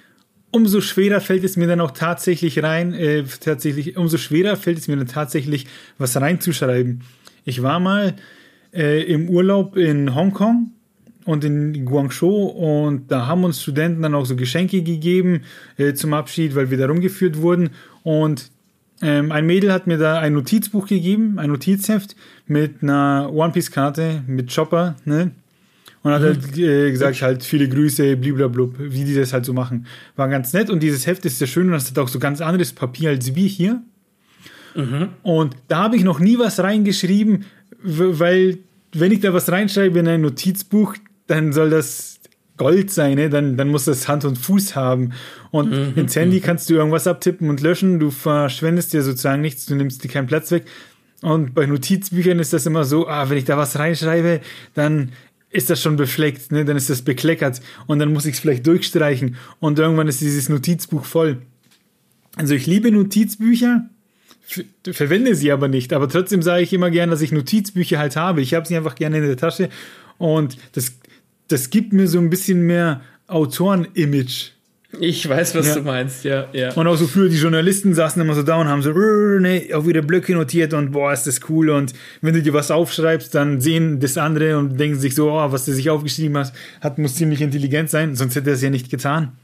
umso schwerer fällt es mir dann auch tatsächlich rein, äh, tatsächlich, umso schwerer fällt es mir dann tatsächlich, was reinzuschreiben. Ich war mal äh, im Urlaub in Hongkong und in Guangzhou und da haben uns Studenten dann auch so Geschenke gegeben äh, zum Abschied, weil wir da rumgeführt wurden und ähm, ein Mädel hat mir da ein Notizbuch gegeben, ein Notizheft mit einer One Piece Karte mit Chopper, ne? Und hat mhm. halt äh, gesagt, halt viele Grüße, bliblablub, wie die das halt so machen. War ganz nett und dieses Heft ist sehr schön und das hat auch so ganz anderes Papier als wir hier. Mhm. Und da habe ich noch nie was reingeschrieben, weil wenn ich da was reinschreibe in ein Notizbuch, dann soll das Gold sein, ne? dann, dann muss das Hand und Fuß haben. Und mhm. ins Handy kannst du irgendwas abtippen und löschen, du verschwendest dir sozusagen nichts, du nimmst dir keinen Platz weg. Und bei Notizbüchern ist das immer so, ah, wenn ich da was reinschreibe, dann ist das schon befleckt, ne? dann ist das bekleckert und dann muss ich es vielleicht durchstreichen und irgendwann ist dieses Notizbuch voll. Also ich liebe Notizbücher, verwende sie aber nicht, aber trotzdem sage ich immer gern, dass ich Notizbücher halt habe. Ich habe sie einfach gerne in der Tasche und das, das gibt mir so ein bisschen mehr Autoren-Image. Ich weiß, was ja. du meinst, ja, ja. Und auch so früher, die Journalisten saßen immer so da und haben so ne, auf ihre Blöcke notiert und boah, ist das cool. Und wenn du dir was aufschreibst, dann sehen das andere und denken sich so, oh, was du sich aufgeschrieben hast, hat, muss ziemlich intelligent sein, sonst hätte er es ja nicht getan.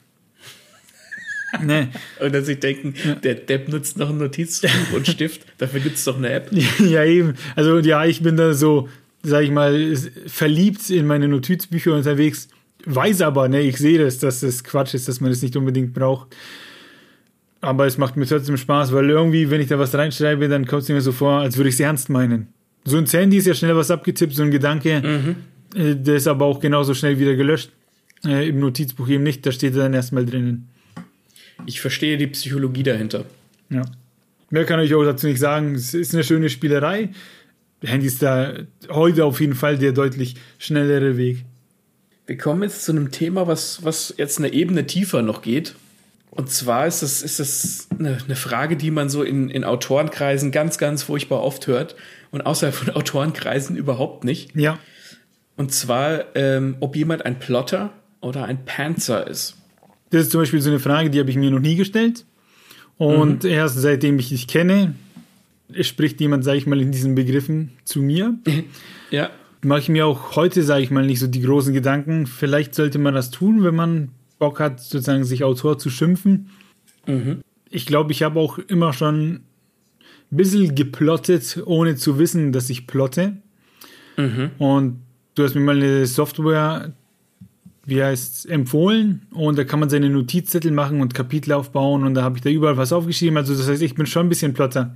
Nee. Und dann sich denken, ja. der Depp nutzt noch ein Notizbuch und Stift, dafür gibt es doch eine App. Ja, eben. Also ja, ich bin da so, sag ich mal, verliebt in meine Notizbücher unterwegs weiß aber, ne, ich sehe das, dass das Quatsch ist, dass man das nicht unbedingt braucht. Aber es macht mir trotzdem Spaß, weil irgendwie, wenn ich da was reinschreibe, dann kommt es mir so vor, als würde ich es ernst meinen. So ein Handy ist ja schnell was abgetippt, so ein Gedanke, mhm. äh, der ist aber auch genauso schnell wieder gelöscht. Äh, Im Notizbuch eben nicht, da steht er dann erstmal drinnen. Ich verstehe die Psychologie dahinter. Ja. Mehr kann ich auch dazu nicht sagen. Es ist eine schöne Spielerei. Handy ist da heute auf jeden Fall der deutlich schnellere Weg. Wir kommen jetzt zu einem Thema, was, was jetzt eine Ebene tiefer noch geht. Und zwar ist das, ist das eine, eine Frage, die man so in, in Autorenkreisen ganz, ganz furchtbar oft hört und außerhalb von Autorenkreisen überhaupt nicht. Ja. Und zwar, ähm, ob jemand ein Plotter oder ein Panzer ist. Das ist zum Beispiel so eine Frage, die habe ich mir noch nie gestellt. Und mhm. erst seitdem ich dich kenne, spricht jemand, sage ich mal, in diesen Begriffen zu mir. ja mache ich mir auch heute, sage ich mal, nicht so die großen Gedanken. Vielleicht sollte man das tun, wenn man Bock hat, sozusagen sich Autor zu schimpfen. Mhm. Ich glaube, ich habe auch immer schon ein bisschen geplottet, ohne zu wissen, dass ich plotte. Mhm. Und du hast mir mal eine Software, wie heißt empfohlen und da kann man seine Notizzettel machen und Kapitel aufbauen und da habe ich da überall was aufgeschrieben. Also das heißt, ich bin schon ein bisschen Plotter.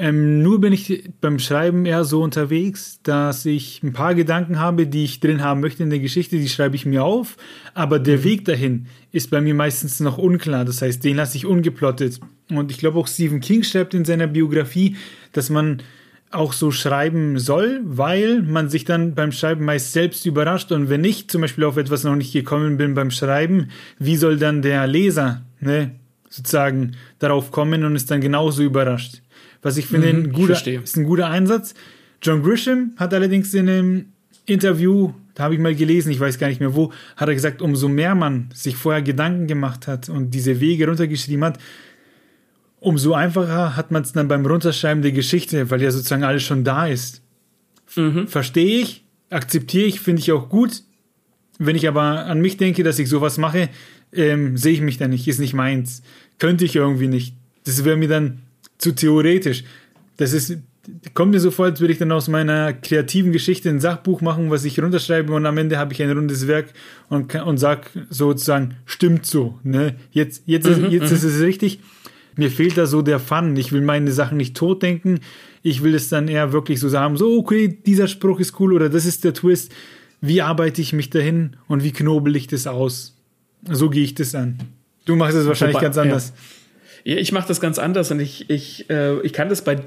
Ähm, nur bin ich beim Schreiben eher so unterwegs, dass ich ein paar Gedanken habe, die ich drin haben möchte in der Geschichte, die schreibe ich mir auf, aber der mhm. Weg dahin ist bei mir meistens noch unklar. Das heißt, den lasse ich ungeplottet. Und ich glaube auch Stephen King schreibt in seiner Biografie, dass man auch so schreiben soll, weil man sich dann beim Schreiben meist selbst überrascht und wenn ich zum Beispiel auf etwas noch nicht gekommen bin beim Schreiben, wie soll dann der Leser ne, sozusagen darauf kommen und ist dann genauso überrascht? Was ich finde, mhm, ein guter, ist ein guter Einsatz. John Grisham hat allerdings in einem Interview, da habe ich mal gelesen, ich weiß gar nicht mehr wo, hat er gesagt, umso mehr man sich vorher Gedanken gemacht hat und diese Wege runtergeschrieben hat, umso einfacher hat man es dann beim Runterschreiben der Geschichte, weil ja sozusagen alles schon da ist. Mhm. Verstehe ich, akzeptiere ich, finde ich auch gut. Wenn ich aber an mich denke, dass ich sowas mache, ähm, sehe ich mich da nicht, ist nicht meins. Könnte ich irgendwie nicht. Das wäre mir dann zu theoretisch. Das ist, kommt mir so vor, als würde ich dann aus meiner kreativen Geschichte ein Sachbuch machen, was ich runterschreibe und am Ende habe ich ein rundes Werk und, und sag sozusagen, stimmt so, ne? Jetzt, jetzt, mhm, ist, jetzt ist mhm. es richtig. Mir fehlt da so der Fun. Ich will meine Sachen nicht totdenken. Ich will es dann eher wirklich so sagen, so, okay, dieser Spruch ist cool oder das ist der Twist. Wie arbeite ich mich dahin und wie knobel ich das aus? So gehe ich das an. Du machst es wahrscheinlich Super, ganz anders. Ja. Ja, ich mache das ganz anders und ich, ich, äh, ich kann das bei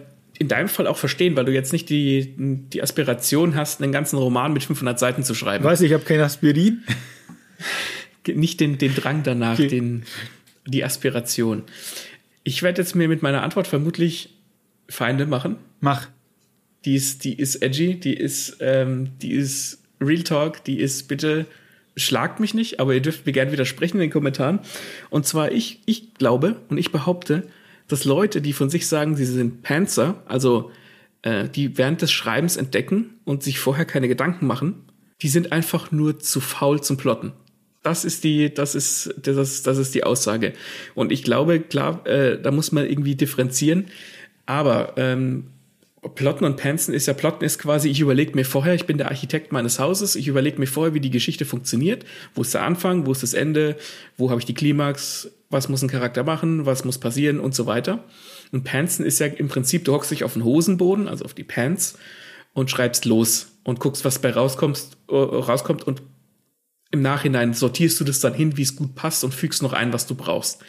in deinem Fall auch verstehen, weil du jetzt nicht die, die Aspiration hast, einen ganzen Roman mit 500 Seiten zu schreiben. Weiß ich habe kein Aspirin. Nicht den, den Drang danach, okay. den, die Aspiration. Ich werde jetzt mir mit meiner Antwort vermutlich Feinde machen. Mach. Die ist, die ist edgy, die ist, ähm, die ist Real Talk, die ist bitte schlagt mich nicht, aber ihr dürft mir gerne widersprechen in den Kommentaren. Und zwar ich, ich glaube und ich behaupte, dass Leute, die von sich sagen, sie sind Panzer, also äh, die während des Schreibens entdecken und sich vorher keine Gedanken machen, die sind einfach nur zu faul zum Plotten. Das ist die, das ist, das, das ist die Aussage. Und ich glaube, klar, äh, da muss man irgendwie differenzieren. Aber ähm, Plotten und Panzen ist ja, Plotten ist quasi, ich überlege mir vorher, ich bin der Architekt meines Hauses, ich überlege mir vorher, wie die Geschichte funktioniert, wo ist der Anfang, wo ist das Ende, wo habe ich die Klimax, was muss ein Charakter machen, was muss passieren und so weiter. Und Panzen ist ja im Prinzip, du hockst dich auf den Hosenboden, also auf die Pants und schreibst los und guckst, was bei rauskommst, äh, rauskommt und im Nachhinein sortierst du das dann hin, wie es gut passt und fügst noch ein, was du brauchst.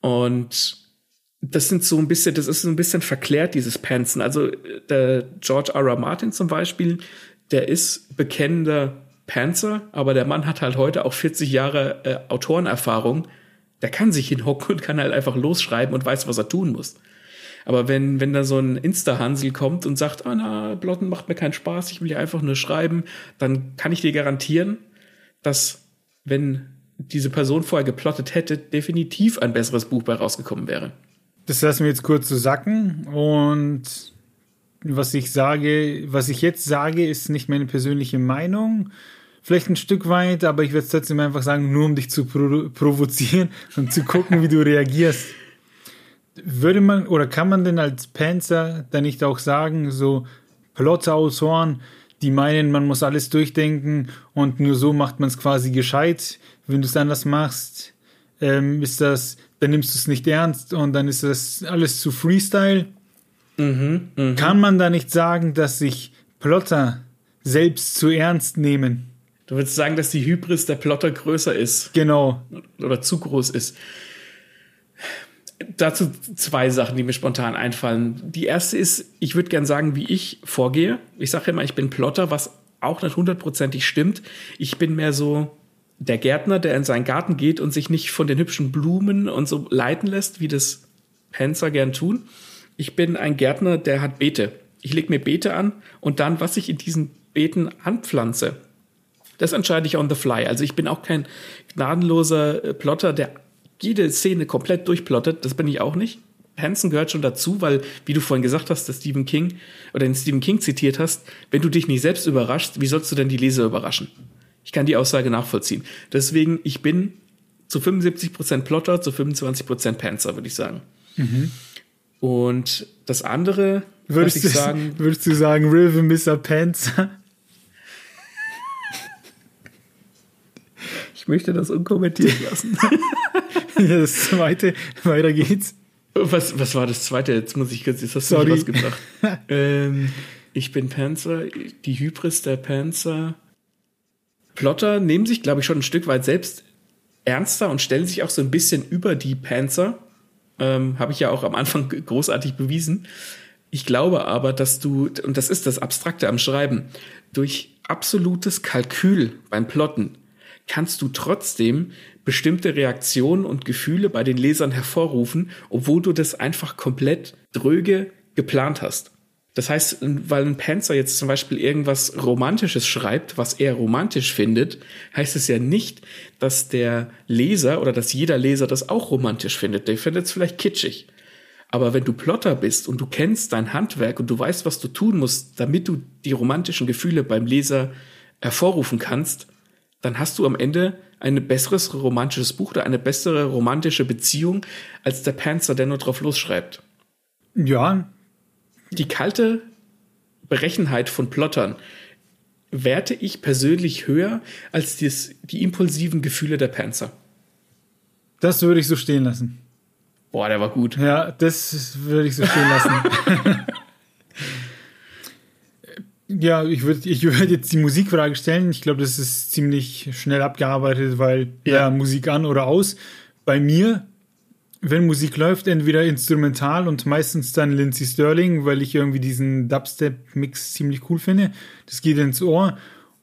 Und das sind so ein bisschen, das ist so ein bisschen verklärt, dieses Panzen. Also der George R. R. Martin zum Beispiel, der ist bekennender Panzer, aber der Mann hat halt heute auch 40 Jahre äh, Autorenerfahrung. Der kann sich hinhocken und kann halt einfach losschreiben und weiß, was er tun muss. Aber wenn, wenn da so ein Insta-Hansel kommt und sagt, ah, na, Blotten macht mir keinen Spaß, ich will ja einfach nur schreiben, dann kann ich dir garantieren, dass, wenn diese Person vorher geplottet hätte, definitiv ein besseres Buch bei rausgekommen wäre. Das lassen wir jetzt kurz so sacken und was ich sage, was ich jetzt sage, ist nicht meine persönliche Meinung. Vielleicht ein Stück weit, aber ich werde es trotzdem einfach sagen, nur um dich zu provo provozieren und zu gucken, wie du reagierst. Würde man oder kann man denn als Panzer dann nicht auch sagen, so Plotterautoren, die meinen, man muss alles durchdenken und nur so macht man es quasi gescheit. Wenn du es anders machst, ähm, ist das, dann nimmst du es nicht ernst und dann ist das alles zu Freestyle. Mhm, mh. Kann man da nicht sagen, dass sich Plotter selbst zu ernst nehmen? Du würdest sagen, dass die Hybris der Plotter größer ist. Genau. Oder zu groß ist. Dazu zwei Sachen, die mir spontan einfallen. Die erste ist, ich würde gern sagen, wie ich vorgehe. Ich sage immer, ich bin Plotter, was auch nicht hundertprozentig stimmt. Ich bin mehr so der Gärtner, der in seinen Garten geht und sich nicht von den hübschen Blumen und so leiten lässt, wie das Panzer gern tun. Ich bin ein Gärtner, der hat Beete. Ich lege mir Beete an und dann, was ich in diesen Beeten anpflanze, das entscheide ich on the fly. Also ich bin auch kein gnadenloser äh, Plotter, der jede Szene komplett durchplottet. Das bin ich auch nicht. Hansen gehört schon dazu, weil, wie du vorhin gesagt hast, dass Stephen King oder den Stephen King zitiert hast, wenn du dich nicht selbst überraschst, wie sollst du denn die Leser überraschen? Ich kann die Aussage nachvollziehen. Deswegen, ich bin zu 75% Plotter, zu 25% Panzer, würde ich sagen. Mhm. Und das andere, würdest ich du, sagen. Würdest du sagen, River Mr. Panzer? ich möchte das unkommentiert lassen. das zweite, weiter geht's. Was, was war das zweite? Jetzt muss ich jetzt, jetzt hast du Sorry. was gebracht. ähm, ich bin Panzer, die Hybris der Panzer. Plotter nehmen sich, glaube ich, schon ein Stück weit selbst ernster und stellen sich auch so ein bisschen über die Panzer. Ähm, Habe ich ja auch am Anfang großartig bewiesen. Ich glaube aber, dass du, und das ist das Abstrakte am Schreiben, durch absolutes Kalkül beim Plotten kannst du trotzdem bestimmte Reaktionen und Gefühle bei den Lesern hervorrufen, obwohl du das einfach komplett dröge geplant hast. Das heißt, weil ein Panzer jetzt zum Beispiel irgendwas Romantisches schreibt, was er romantisch findet, heißt es ja nicht, dass der Leser oder dass jeder Leser das auch romantisch findet. Der findet es vielleicht kitschig. Aber wenn du Plotter bist und du kennst dein Handwerk und du weißt, was du tun musst, damit du die romantischen Gefühle beim Leser hervorrufen kannst, dann hast du am Ende ein besseres romantisches Buch oder eine bessere romantische Beziehung als der Panzer, der nur drauf losschreibt. Ja. Die kalte Berechenheit von Plottern werte ich persönlich höher als dies, die impulsiven Gefühle der Panzer. Das würde ich so stehen lassen. Boah, der war gut. Ja, das würde ich so stehen lassen. Ja, ich würde ich würd jetzt die Musikfrage stellen. Ich glaube, das ist ziemlich schnell abgearbeitet, weil ja. ja. Musik an oder aus. Bei mir, wenn Musik läuft, entweder instrumental und meistens dann Lindsay Sterling, weil ich irgendwie diesen Dubstep-Mix ziemlich cool finde. Das geht ins Ohr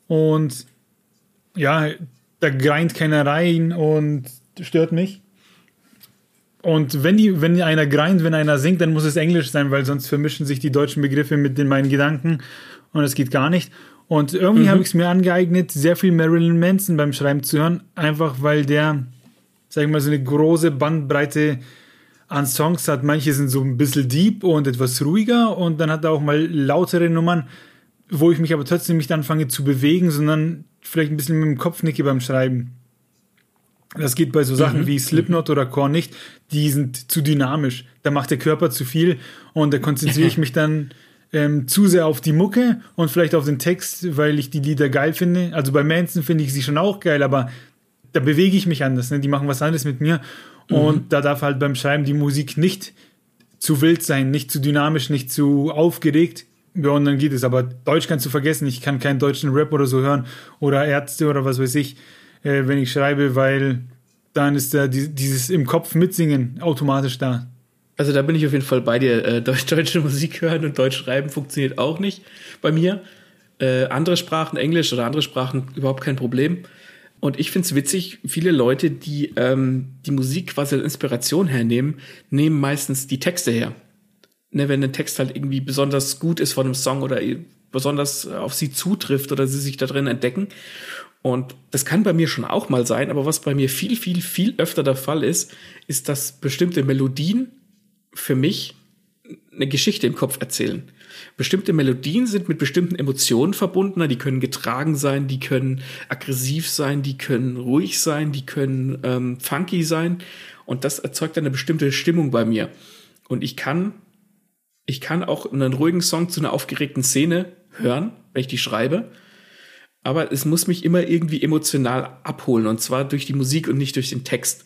und ja, da greint keiner rein und stört mich. Und wenn die, wenn einer greint, wenn einer singt, dann muss es Englisch sein, weil sonst vermischen sich die deutschen Begriffe mit den meinen Gedanken und es geht gar nicht. Und irgendwie mhm. habe ich es mir angeeignet, sehr viel Marilyn Manson beim Schreiben zu hören, einfach weil der, sag ich mal, so eine große Bandbreite an Songs hat. Manche sind so ein bisschen deep und etwas ruhiger und dann hat er auch mal lautere Nummern, wo ich mich aber trotzdem nicht anfange zu bewegen, sondern vielleicht ein bisschen mit dem Kopf nicke beim Schreiben. Das geht bei so Sachen mhm. wie Slipknot oder Korn nicht. Die sind zu dynamisch. Da macht der Körper zu viel und da konzentriere ich mich dann ähm, zu sehr auf die Mucke und vielleicht auf den Text, weil ich die Lieder geil finde. Also bei Manson finde ich sie schon auch geil, aber da bewege ich mich anders. Ne? Die machen was anderes mit mir. Mhm. Und da darf halt beim Schreiben die Musik nicht zu wild sein, nicht zu dynamisch, nicht zu aufgeregt. Ja, und dann geht es. Aber Deutsch kannst du vergessen. Ich kann keinen deutschen Rap oder so hören oder Ärzte oder was weiß ich, äh, wenn ich schreibe, weil dann ist da dieses im Kopf mitsingen automatisch da. Also da bin ich auf jeden Fall bei dir. Äh, Deutsch, deutsche Musik hören und Deutsch schreiben funktioniert auch nicht bei mir. Äh, andere Sprachen, Englisch oder andere Sprachen, überhaupt kein Problem. Und ich finde es witzig, viele Leute, die ähm, die Musik quasi als Inspiration hernehmen, nehmen meistens die Texte her. Ne, wenn ein Text halt irgendwie besonders gut ist von einem Song oder besonders auf sie zutrifft oder sie sich da drin entdecken. Und das kann bei mir schon auch mal sein, aber was bei mir viel, viel, viel öfter der Fall ist, ist, dass bestimmte Melodien für mich eine Geschichte im Kopf erzählen. Bestimmte Melodien sind mit bestimmten Emotionen verbunden. Die können getragen sein, die können aggressiv sein, die können ruhig sein, die können ähm, funky sein. Und das erzeugt eine bestimmte Stimmung bei mir. Und ich kann, ich kann auch einen ruhigen Song zu einer aufgeregten Szene hören, wenn ich die schreibe aber es muss mich immer irgendwie emotional abholen und zwar durch die Musik und nicht durch den Text.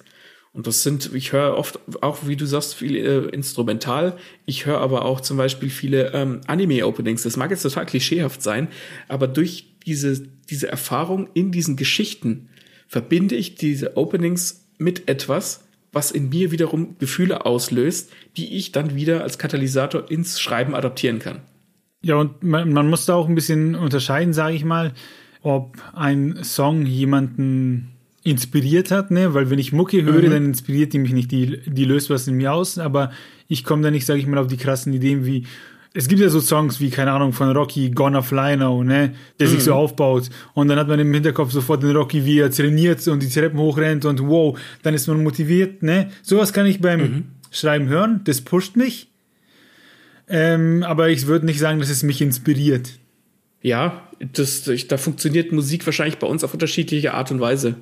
Und das sind, ich höre oft auch, wie du sagst, viel äh, instrumental. Ich höre aber auch zum Beispiel viele ähm, Anime-Openings. Das mag jetzt total klischeehaft sein, aber durch diese, diese Erfahrung in diesen Geschichten verbinde ich diese Openings mit etwas, was in mir wiederum Gefühle auslöst, die ich dann wieder als Katalysator ins Schreiben adaptieren kann. Ja, und man, man muss da auch ein bisschen unterscheiden, sage ich mal ob ein Song jemanden inspiriert hat, ne? Weil wenn ich Mucke höre, mhm. dann inspiriert die mich nicht, die, die löst was in mir aus, aber ich komme da nicht, sage ich mal, auf die krassen Ideen wie es gibt ja so Songs wie, keine Ahnung, von Rocky, Gonna Fly Now, ne, der mhm. sich so aufbaut. Und dann hat man im Hinterkopf sofort den Rocky, wie er trainiert und die Treppen hochrennt und wow, dann ist man motiviert, ne. Sowas kann ich beim mhm. Schreiben hören, das pusht mich. Ähm, aber ich würde nicht sagen, dass es mich inspiriert. Ja, das, da funktioniert Musik wahrscheinlich bei uns auf unterschiedliche Art und Weise.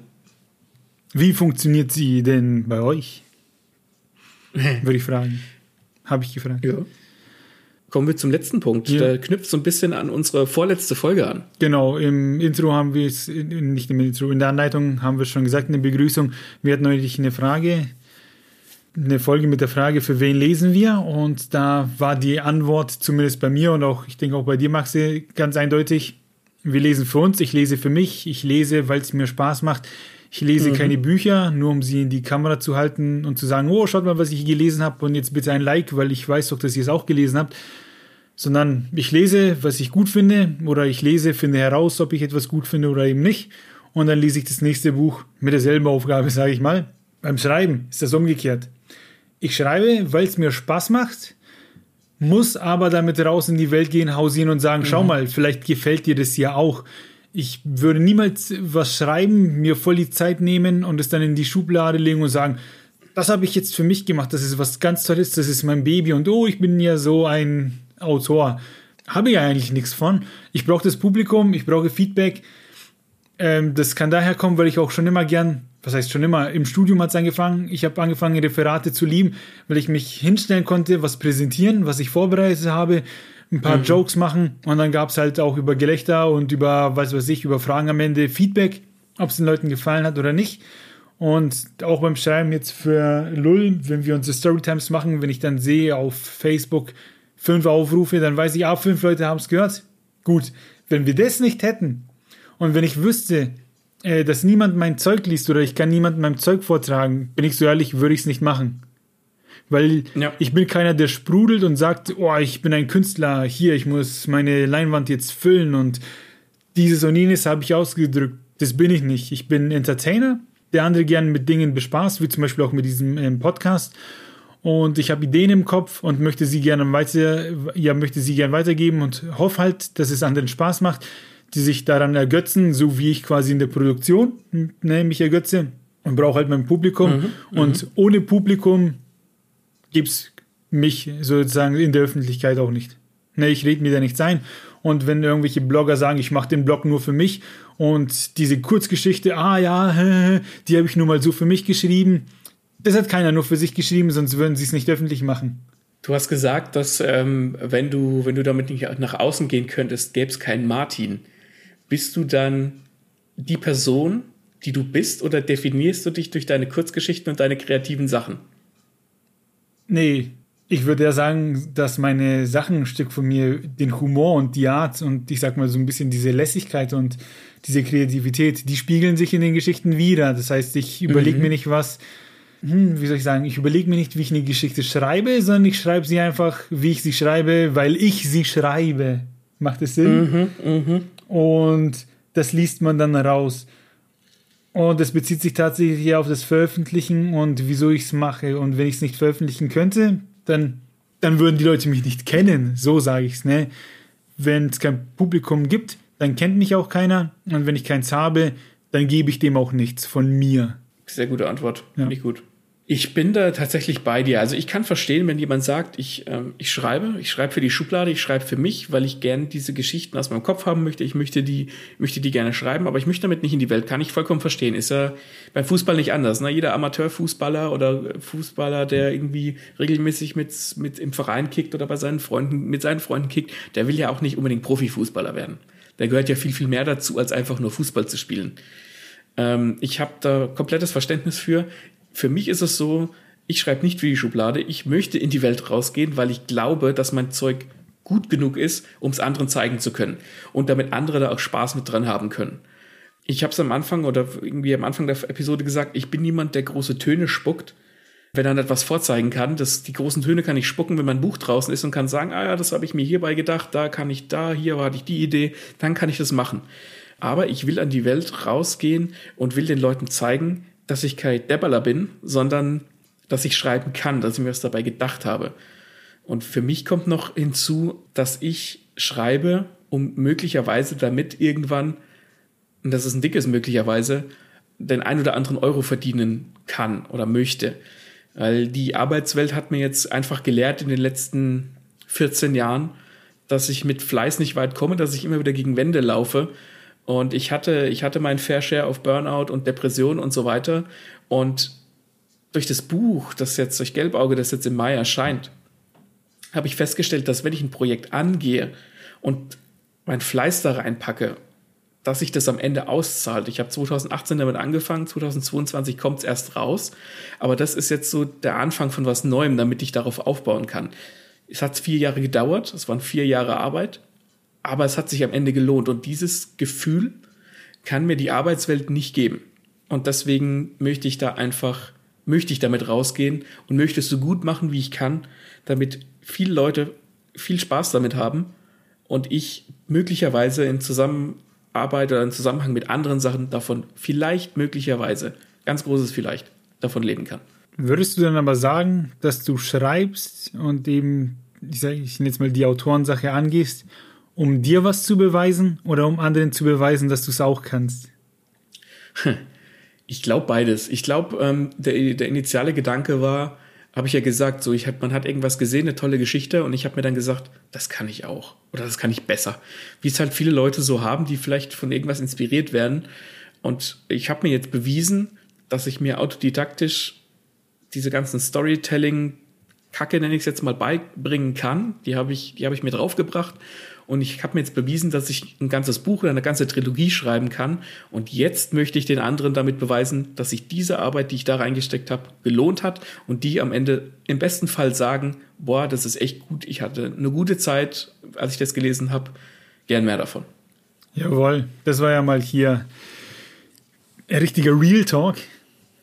Wie funktioniert sie denn bei euch? Würde ich fragen. Habe ich gefragt. Ja. Kommen wir zum letzten Punkt. Ja. Der knüpft so ein bisschen an unsere vorletzte Folge an. Genau, im Intro haben wir es, nicht im Intro, in der Anleitung haben wir schon gesagt, in der Begrüßung, wir hatten neulich eine Frage eine Folge mit der Frage, für wen lesen wir? Und da war die Antwort zumindest bei mir und auch, ich denke auch bei dir, Maxi, ganz eindeutig. Wir lesen für uns, ich lese für mich, ich lese, weil es mir Spaß macht. Ich lese mhm. keine Bücher, nur um sie in die Kamera zu halten und zu sagen, oh, schaut mal, was ich gelesen habe und jetzt bitte ein Like, weil ich weiß doch, dass ihr es auch gelesen habt. Sondern ich lese, was ich gut finde oder ich lese, finde heraus, ob ich etwas gut finde oder eben nicht. Und dann lese ich das nächste Buch mit derselben Aufgabe, sage ich mal. Beim Schreiben ist das umgekehrt. Ich schreibe, weil es mir Spaß macht, muss aber damit raus in die Welt gehen, hausieren und sagen, mhm. schau mal, vielleicht gefällt dir das ja auch. Ich würde niemals was schreiben, mir voll die Zeit nehmen und es dann in die Schublade legen und sagen, das habe ich jetzt für mich gemacht, das ist was ganz Tolles, das ist mein Baby und oh, ich bin ja so ein Autor. Habe ich eigentlich nichts von. Ich brauche das Publikum, ich brauche Feedback. Ähm, das kann daher kommen, weil ich auch schon immer gern was heißt schon immer, im Studium hat es angefangen. Ich habe angefangen, Referate zu lieben, weil ich mich hinstellen konnte, was präsentieren, was ich vorbereitet habe, ein paar mhm. Jokes machen und dann gab es halt auch über Gelächter und über, was weiß ich, über Fragen am Ende Feedback, ob es den Leuten gefallen hat oder nicht. Und auch beim Schreiben jetzt für Lull, wenn wir unsere Storytimes machen, wenn ich dann sehe auf Facebook fünf Aufrufe, dann weiß ich, ah, fünf Leute haben es gehört. Gut, wenn wir das nicht hätten und wenn ich wüsste, äh, dass niemand mein Zeug liest oder ich kann niemandem mein Zeug vortragen, bin ich so ehrlich, würde ich es nicht machen. Weil ja. ich bin keiner, der sprudelt und sagt, oh, ich bin ein Künstler, hier, ich muss meine Leinwand jetzt füllen und dieses und jenes habe ich ausgedrückt. Das bin ich nicht. Ich bin Entertainer, der andere gerne mit Dingen bespaßt, wie zum Beispiel auch mit diesem ähm, Podcast. Und ich habe Ideen im Kopf und möchte sie gerne weiter, ja, möchte sie gerne weitergeben und hoffe halt, dass es anderen Spaß macht die sich daran ergötzen, so wie ich quasi in der Produktion ne, mich ergötze und brauche halt mein Publikum. Mhm, mhm. und ohne Publikum gibt es mich sozusagen in der Öffentlichkeit auch nicht. Ne, ich rede mir da nichts ein. Und wenn irgendwelche Blogger sagen, ich mache den Blog nur für mich und diese Kurzgeschichte, ah ja, die habe ich nur mal so für mich geschrieben, das hat keiner nur für sich geschrieben, sonst würden sie es nicht öffentlich machen. Du hast gesagt, dass ähm, wenn du wenn du damit nicht nach außen gehen könntest, gäbe es keinen Martin bist du dann die Person, die du bist, oder definierst du dich durch deine Kurzgeschichten und deine kreativen Sachen? Nee, Ich würde ja sagen, dass meine Sachen ein Stück von mir, den Humor und die Art und ich sag mal so ein bisschen diese Lässigkeit und diese Kreativität, die spiegeln sich in den Geschichten wieder. Das heißt, ich überlege mhm. mir nicht was, hm, wie soll ich sagen, ich überlege mir nicht, wie ich eine Geschichte schreibe, sondern ich schreibe sie einfach, wie ich sie schreibe, weil ich sie schreibe. Macht es Sinn? Mhm, mh. Und das liest man dann raus. Und es bezieht sich tatsächlich auf das Veröffentlichen und wieso ich es mache. Und wenn ich es nicht veröffentlichen könnte, dann, dann würden die Leute mich nicht kennen. So sage ich es. Ne? Wenn es kein Publikum gibt, dann kennt mich auch keiner. Und wenn ich keins habe, dann gebe ich dem auch nichts von mir. Sehr gute Antwort. Ja. Finde ich gut. Ich bin da tatsächlich bei dir. Also ich kann verstehen, wenn jemand sagt, ich, ähm, ich schreibe, ich schreibe für die Schublade, ich schreibe für mich, weil ich gerne diese Geschichten aus meinem Kopf haben möchte. Ich möchte die, möchte die gerne schreiben, aber ich möchte damit nicht in die Welt. Kann ich vollkommen verstehen. Ist ja beim Fußball nicht anders. Ne? Jeder Amateurfußballer oder Fußballer, der irgendwie regelmäßig mit, mit im Verein kickt oder bei seinen Freunden, mit seinen Freunden kickt, der will ja auch nicht unbedingt Profifußballer werden. Da gehört ja viel, viel mehr dazu, als einfach nur Fußball zu spielen. Ähm, ich habe da komplettes Verständnis für für mich ist es so, ich schreibe nicht für die Schublade, ich möchte in die Welt rausgehen, weil ich glaube, dass mein Zeug gut genug ist, um es anderen zeigen zu können und damit andere da auch Spaß mit dran haben können. Ich habe es am Anfang oder irgendwie am Anfang der Episode gesagt, ich bin niemand, der große Töne spuckt, wenn er nicht was vorzeigen kann. Das, die großen Töne kann ich spucken, wenn mein Buch draußen ist und kann sagen, ah ja, das habe ich mir hierbei gedacht, da kann ich da, hier hatte ich die Idee, dann kann ich das machen. Aber ich will an die Welt rausgehen und will den Leuten zeigen, dass ich kein Debbaler bin, sondern dass ich schreiben kann, dass ich mir was dabei gedacht habe. Und für mich kommt noch hinzu, dass ich schreibe, um möglicherweise damit irgendwann, und das ist ein dickes möglicherweise, den ein oder anderen Euro verdienen kann oder möchte. Weil die Arbeitswelt hat mir jetzt einfach gelehrt in den letzten 14 Jahren, dass ich mit Fleiß nicht weit komme, dass ich immer wieder gegen Wände laufe und ich hatte, ich hatte meinen Fair Share auf Burnout und Depression und so weiter. Und durch das Buch, das jetzt durch Gelbauge, das jetzt im Mai erscheint, habe ich festgestellt, dass wenn ich ein Projekt angehe und mein Fleiß da reinpacke, dass sich das am Ende auszahlt. Ich habe 2018 damit angefangen, 2022 kommt es erst raus, aber das ist jetzt so der Anfang von was Neuem, damit ich darauf aufbauen kann. Es hat vier Jahre gedauert, es waren vier Jahre Arbeit, aber es hat sich am Ende gelohnt. Und dieses Gefühl kann mir die Arbeitswelt nicht geben. Und deswegen möchte ich da einfach, möchte ich damit rausgehen und möchte es so gut machen, wie ich kann, damit viele Leute viel Spaß damit haben und ich möglicherweise in Zusammenarbeit oder in Zusammenhang mit anderen Sachen davon vielleicht möglicherweise, ganz großes vielleicht, davon leben kann. Würdest du dann aber sagen, dass du schreibst und eben, ich sage jetzt mal die Autorensache angehst, um dir was zu beweisen oder um anderen zu beweisen, dass du es auch kannst? Ich glaube beides. Ich glaube, ähm, der, der initiale Gedanke war, habe ich ja gesagt, so ich hab, man hat irgendwas gesehen, eine tolle Geschichte und ich habe mir dann gesagt, das kann ich auch oder das kann ich besser. Wie es halt viele Leute so haben, die vielleicht von irgendwas inspiriert werden. Und ich habe mir jetzt bewiesen, dass ich mir autodidaktisch diese ganzen Storytelling Kacke nenne ich es jetzt mal beibringen kann. Die habe ich, die habe ich mir draufgebracht und ich habe mir jetzt bewiesen, dass ich ein ganzes Buch oder eine ganze Trilogie schreiben kann. Und jetzt möchte ich den anderen damit beweisen, dass sich diese Arbeit, die ich da reingesteckt habe, gelohnt hat und die am Ende im besten Fall sagen, boah, das ist echt gut. Ich hatte eine gute Zeit, als ich das gelesen habe. Gern mehr davon. Jawohl, das war ja mal hier ein richtiger Real Talk.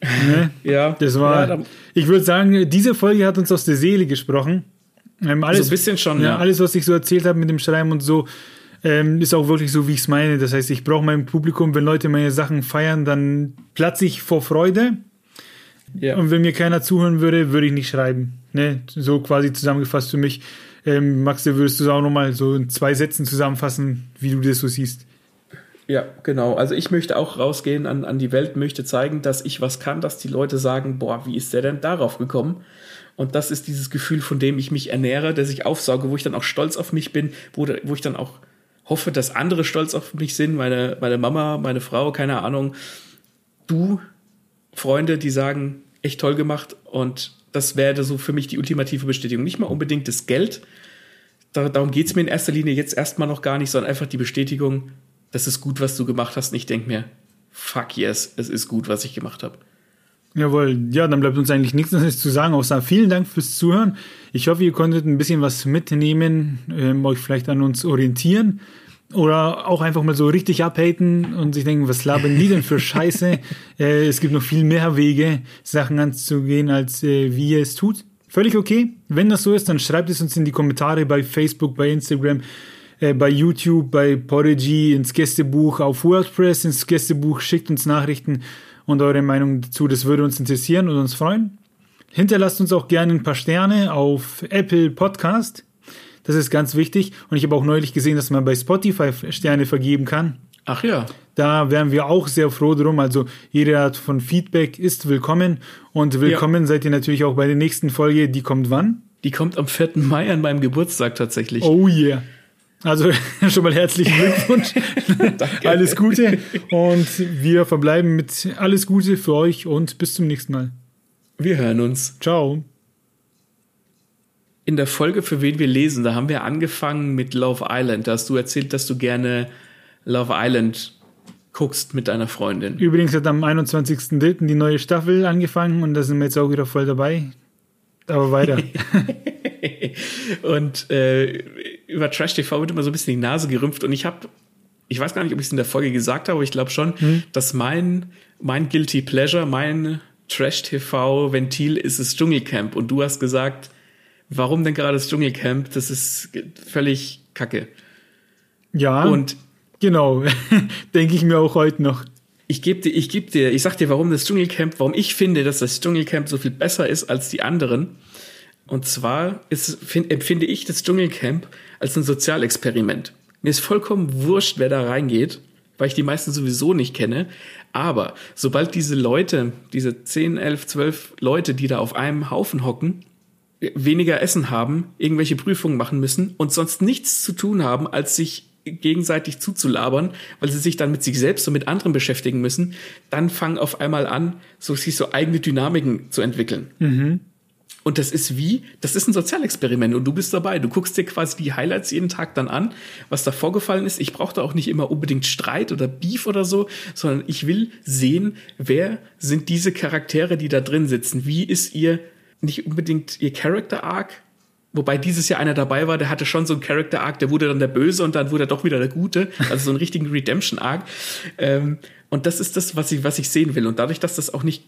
Ne? ja. Das war, ja, ich würde sagen, diese Folge hat uns aus der Seele gesprochen. Ähm, alles, so ein bisschen schon, ja. Alles, was ich so erzählt habe mit dem Schreiben und so, ähm, ist auch wirklich so, wie ich es meine. Das heißt, ich brauche mein Publikum, wenn Leute meine Sachen feiern, dann platze ich vor Freude. Ja. Und wenn mir keiner zuhören würde, würde ich nicht schreiben. Ne? So quasi zusammengefasst für mich. Ähm, Max, würdest du auch nochmal so in zwei Sätzen zusammenfassen, wie du das so siehst? Ja, genau. Also ich möchte auch rausgehen an, an die Welt, möchte zeigen, dass ich was kann, dass die Leute sagen, boah, wie ist der denn darauf gekommen? Und das ist dieses Gefühl, von dem ich mich ernähre, dass ich aufsauge, wo ich dann auch stolz auf mich bin, wo, wo ich dann auch hoffe, dass andere stolz auf mich sind, meine, meine Mama, meine Frau, keine Ahnung. Du, Freunde, die sagen, echt toll gemacht. Und das wäre so für mich die ultimative Bestätigung. Nicht mal unbedingt das Geld. Da, darum geht es mir in erster Linie jetzt erstmal noch gar nicht, sondern einfach die Bestätigung, das ist gut, was du gemacht hast. Und ich denke mir, fuck yes, es ist gut, was ich gemacht habe. Jawohl, ja, dann bleibt uns eigentlich nichts anderes zu sagen, außer vielen Dank fürs Zuhören. Ich hoffe, ihr konntet ein bisschen was mitnehmen, ähm, euch vielleicht an uns orientieren oder auch einfach mal so richtig abhaten und sich denken, was labern die denn für Scheiße? äh, es gibt noch viel mehr Wege, Sachen anzugehen, als äh, wie ihr es tut. Völlig okay. Wenn das so ist, dann schreibt es uns in die Kommentare bei Facebook, bei Instagram, äh, bei YouTube, bei Podigy, ins Gästebuch, auf WordPress, ins Gästebuch, schickt uns Nachrichten und eure Meinung dazu. Das würde uns interessieren und uns freuen. Hinterlasst uns auch gerne ein paar Sterne auf Apple Podcast. Das ist ganz wichtig. Und ich habe auch neulich gesehen, dass man bei Spotify Sterne vergeben kann. Ach ja. Da wären wir auch sehr froh drum. Also jede Art von Feedback ist willkommen. Und willkommen ja. seid ihr natürlich auch bei der nächsten Folge. Die kommt wann? Die kommt am 4. Mai an meinem Geburtstag tatsächlich. Oh yeah. Also schon mal herzlichen Glückwunsch. alles Gute. Und wir verbleiben mit alles Gute für euch und bis zum nächsten Mal. Wir hören uns. Ciao. In der Folge, für wen wir lesen, da haben wir angefangen mit Love Island. Da hast du erzählt, dass du gerne Love Island guckst mit deiner Freundin. Übrigens hat am 21.03. die neue Staffel angefangen und da sind wir jetzt auch wieder voll dabei. Aber weiter. und äh, über Trash TV wird immer so ein bisschen die Nase gerümpft und ich habe, ich weiß gar nicht, ob ich es in der Folge gesagt habe, aber ich glaube schon, hm. dass mein, mein Guilty Pleasure, mein Trash TV Ventil ist das Dschungelcamp und du hast gesagt, warum denn gerade das Dschungelcamp? Das ist völlig kacke. Ja. Und genau, denke ich mir auch heute noch. Ich gebe dir, ich gebe dir, ich sag dir, warum das Dschungelcamp, warum ich finde, dass das Dschungelcamp so viel besser ist als die anderen. Und zwar ist, find, empfinde ich das Dschungelcamp als ein Sozialexperiment. Mir ist vollkommen wurscht, wer da reingeht, weil ich die meisten sowieso nicht kenne. Aber sobald diese Leute, diese 10, 11, 12 Leute, die da auf einem Haufen hocken, weniger Essen haben, irgendwelche Prüfungen machen müssen und sonst nichts zu tun haben, als sich gegenseitig zuzulabern, weil sie sich dann mit sich selbst und mit anderen beschäftigen müssen, dann fangen auf einmal an, so sich so eigene Dynamiken zu entwickeln. Mhm. Und das ist wie, das ist ein Sozialexperiment und du bist dabei. Du guckst dir quasi die Highlights jeden Tag dann an, was da vorgefallen ist. Ich brauche da auch nicht immer unbedingt Streit oder Beef oder so, sondern ich will sehen, wer sind diese Charaktere, die da drin sitzen. Wie ist ihr, nicht unbedingt ihr Character Arc, Wobei dieses Jahr einer dabei war, der hatte schon so einen Character Arc, der wurde dann der Böse und dann wurde er doch wieder der Gute. Also so einen richtigen Redemption Arc. Ähm, und das ist das, was ich, was ich sehen will. Und dadurch, dass das auch nicht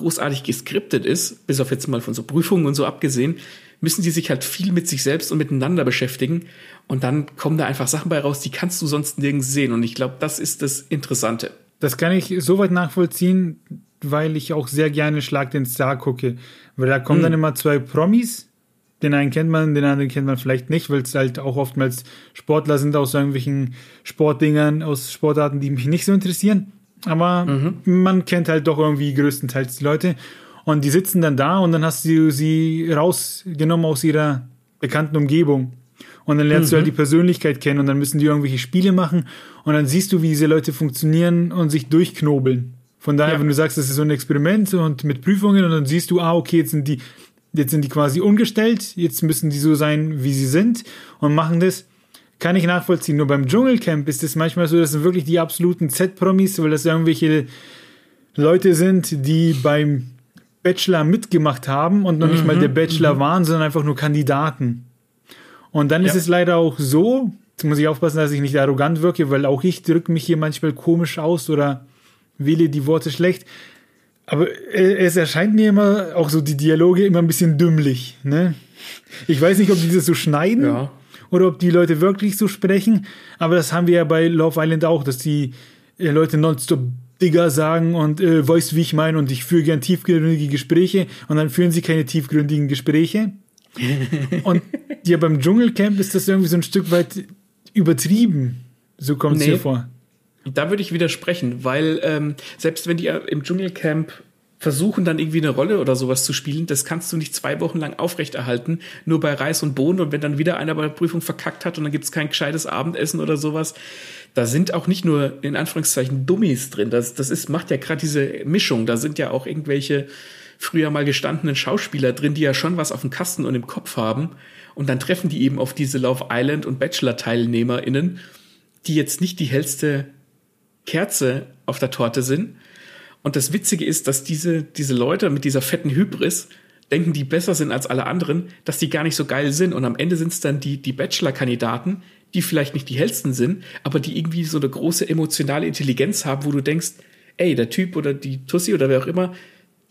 großartig geskriptet ist, bis auf jetzt mal von so Prüfungen und so abgesehen, müssen die sich halt viel mit sich selbst und miteinander beschäftigen. Und dann kommen da einfach Sachen bei raus, die kannst du sonst nirgends sehen. Und ich glaube, das ist das Interessante. Das kann ich soweit nachvollziehen, weil ich auch sehr gerne Schlag den Star gucke. Weil da kommen hm. dann immer zwei Promis. Den einen kennt man, den anderen kennt man vielleicht nicht, weil es halt auch oftmals Sportler sind aus irgendwelchen Sportdingern, aus Sportarten, die mich nicht so interessieren. Aber mhm. man kennt halt doch irgendwie größtenteils die Leute. Und die sitzen dann da und dann hast du sie rausgenommen aus ihrer bekannten Umgebung. Und dann lernst mhm. du halt mhm. die Persönlichkeit kennen und dann müssen die irgendwelche Spiele machen und dann siehst du, wie diese Leute funktionieren und sich durchknobeln. Von daher, ja. wenn du sagst, das ist so ein Experiment und mit Prüfungen und dann siehst du, ah, okay, jetzt sind die, jetzt sind die quasi umgestellt, jetzt müssen die so sein, wie sie sind und machen das kann ich nachvollziehen. Nur beim Dschungelcamp ist es manchmal so, das sind wirklich die absoluten Z-Promis, weil das irgendwelche Leute sind, die beim Bachelor mitgemacht haben und noch mhm, nicht mal der mhm, Bachelor mhm. waren, sondern einfach nur Kandidaten. Und dann ja. ist es leider auch so, jetzt muss ich aufpassen, dass ich nicht arrogant wirke, weil auch ich drücke mich hier manchmal komisch aus oder wähle die Worte schlecht. Aber es erscheint mir immer, auch so die Dialoge immer ein bisschen dümmlich. Ne? Ich weiß nicht, ob die das so schneiden. Ja oder ob die Leute wirklich so sprechen. Aber das haben wir ja bei Love Island auch, dass die äh, Leute nonstop Digger sagen und äh, weißt, wie ich meine und ich führe gern tiefgründige Gespräche und dann führen sie keine tiefgründigen Gespräche. und ja, beim Dschungelcamp ist das irgendwie so ein Stück weit übertrieben. So kommt es nee, mir vor. Da würde ich widersprechen, weil ähm, selbst wenn die im Dschungelcamp versuchen dann irgendwie eine Rolle oder sowas zu spielen, das kannst du nicht zwei Wochen lang aufrechterhalten, nur bei Reis und Bohnen. Und wenn dann wieder einer bei der Prüfung verkackt hat und dann gibt es kein gescheites Abendessen oder sowas, da sind auch nicht nur in Anführungszeichen Dummies drin, das, das ist, macht ja gerade diese Mischung, da sind ja auch irgendwelche früher mal gestandenen Schauspieler drin, die ja schon was auf dem Kasten und im Kopf haben. Und dann treffen die eben auf diese Love Island und Bachelor-TeilnehmerInnen, die jetzt nicht die hellste Kerze auf der Torte sind Und das Witzige ist, dass diese, diese Leute mit dieser fetten Hybris denken, die besser sind als alle anderen, dass die gar nicht so geil sind. Und am Ende sind es dann die, die Bachelor-Kandidaten, die vielleicht nicht die hellsten sind, aber die irgendwie so eine große emotionale Intelligenz haben, wo du denkst, ey, der Typ oder die Tussi oder wer auch immer,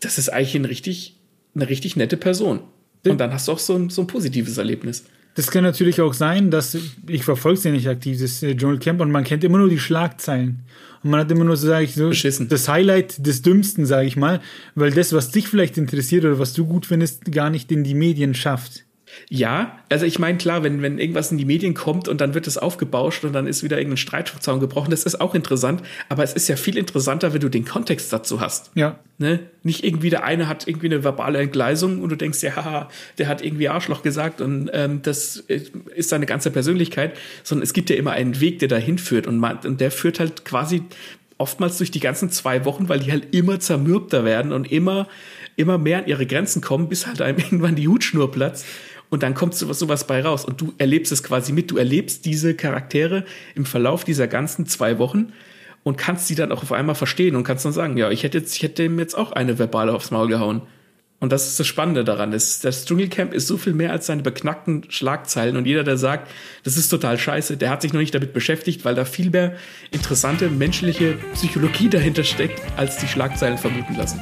das ist eigentlich ein richtig, eine richtig nette Person. Und dann hast du auch so ein, so ein positives Erlebnis. Das kann natürlich auch sein, dass ich verfolge es nicht aktiv, das äh, Joel Camp, und man kennt immer nur die Schlagzeilen. Und man hat immer nur, so sage ich so, Beschissen. das Highlight des Dümmsten, sage ich mal, weil das, was dich vielleicht interessiert oder was du gut findest, gar nicht in die Medien schafft. Ja, also ich meine, klar, wenn, wenn irgendwas in die Medien kommt und dann wird es aufgebauscht und dann ist wieder irgendein Streitzaun gebrochen, das ist auch interessant, aber es ist ja viel interessanter, wenn du den Kontext dazu hast. Ja. Ne? Nicht irgendwie der eine hat irgendwie eine verbale Entgleisung und du denkst, ja, haha, der hat irgendwie Arschloch gesagt und ähm, das ist seine ganze Persönlichkeit, sondern es gibt ja immer einen Weg, der dahin führt und, man, und der führt halt quasi oftmals durch die ganzen zwei Wochen, weil die halt immer zermürbter werden und immer, immer mehr an ihre Grenzen kommen, bis halt einem irgendwann die Hutschnur platzt. Und dann kommt sowas, sowas bei raus. Und du erlebst es quasi mit. Du erlebst diese Charaktere im Verlauf dieser ganzen zwei Wochen und kannst sie dann auch auf einmal verstehen und kannst dann sagen, ja, ich hätte jetzt, ich hätte ihm jetzt auch eine verbale aufs Maul gehauen. Und das ist das Spannende daran. Das, das Dschungelcamp ist so viel mehr als seine beknackten Schlagzeilen. Und jeder, der sagt, das ist total scheiße, der hat sich noch nicht damit beschäftigt, weil da viel mehr interessante menschliche Psychologie dahinter steckt, als die Schlagzeilen vermuten lassen.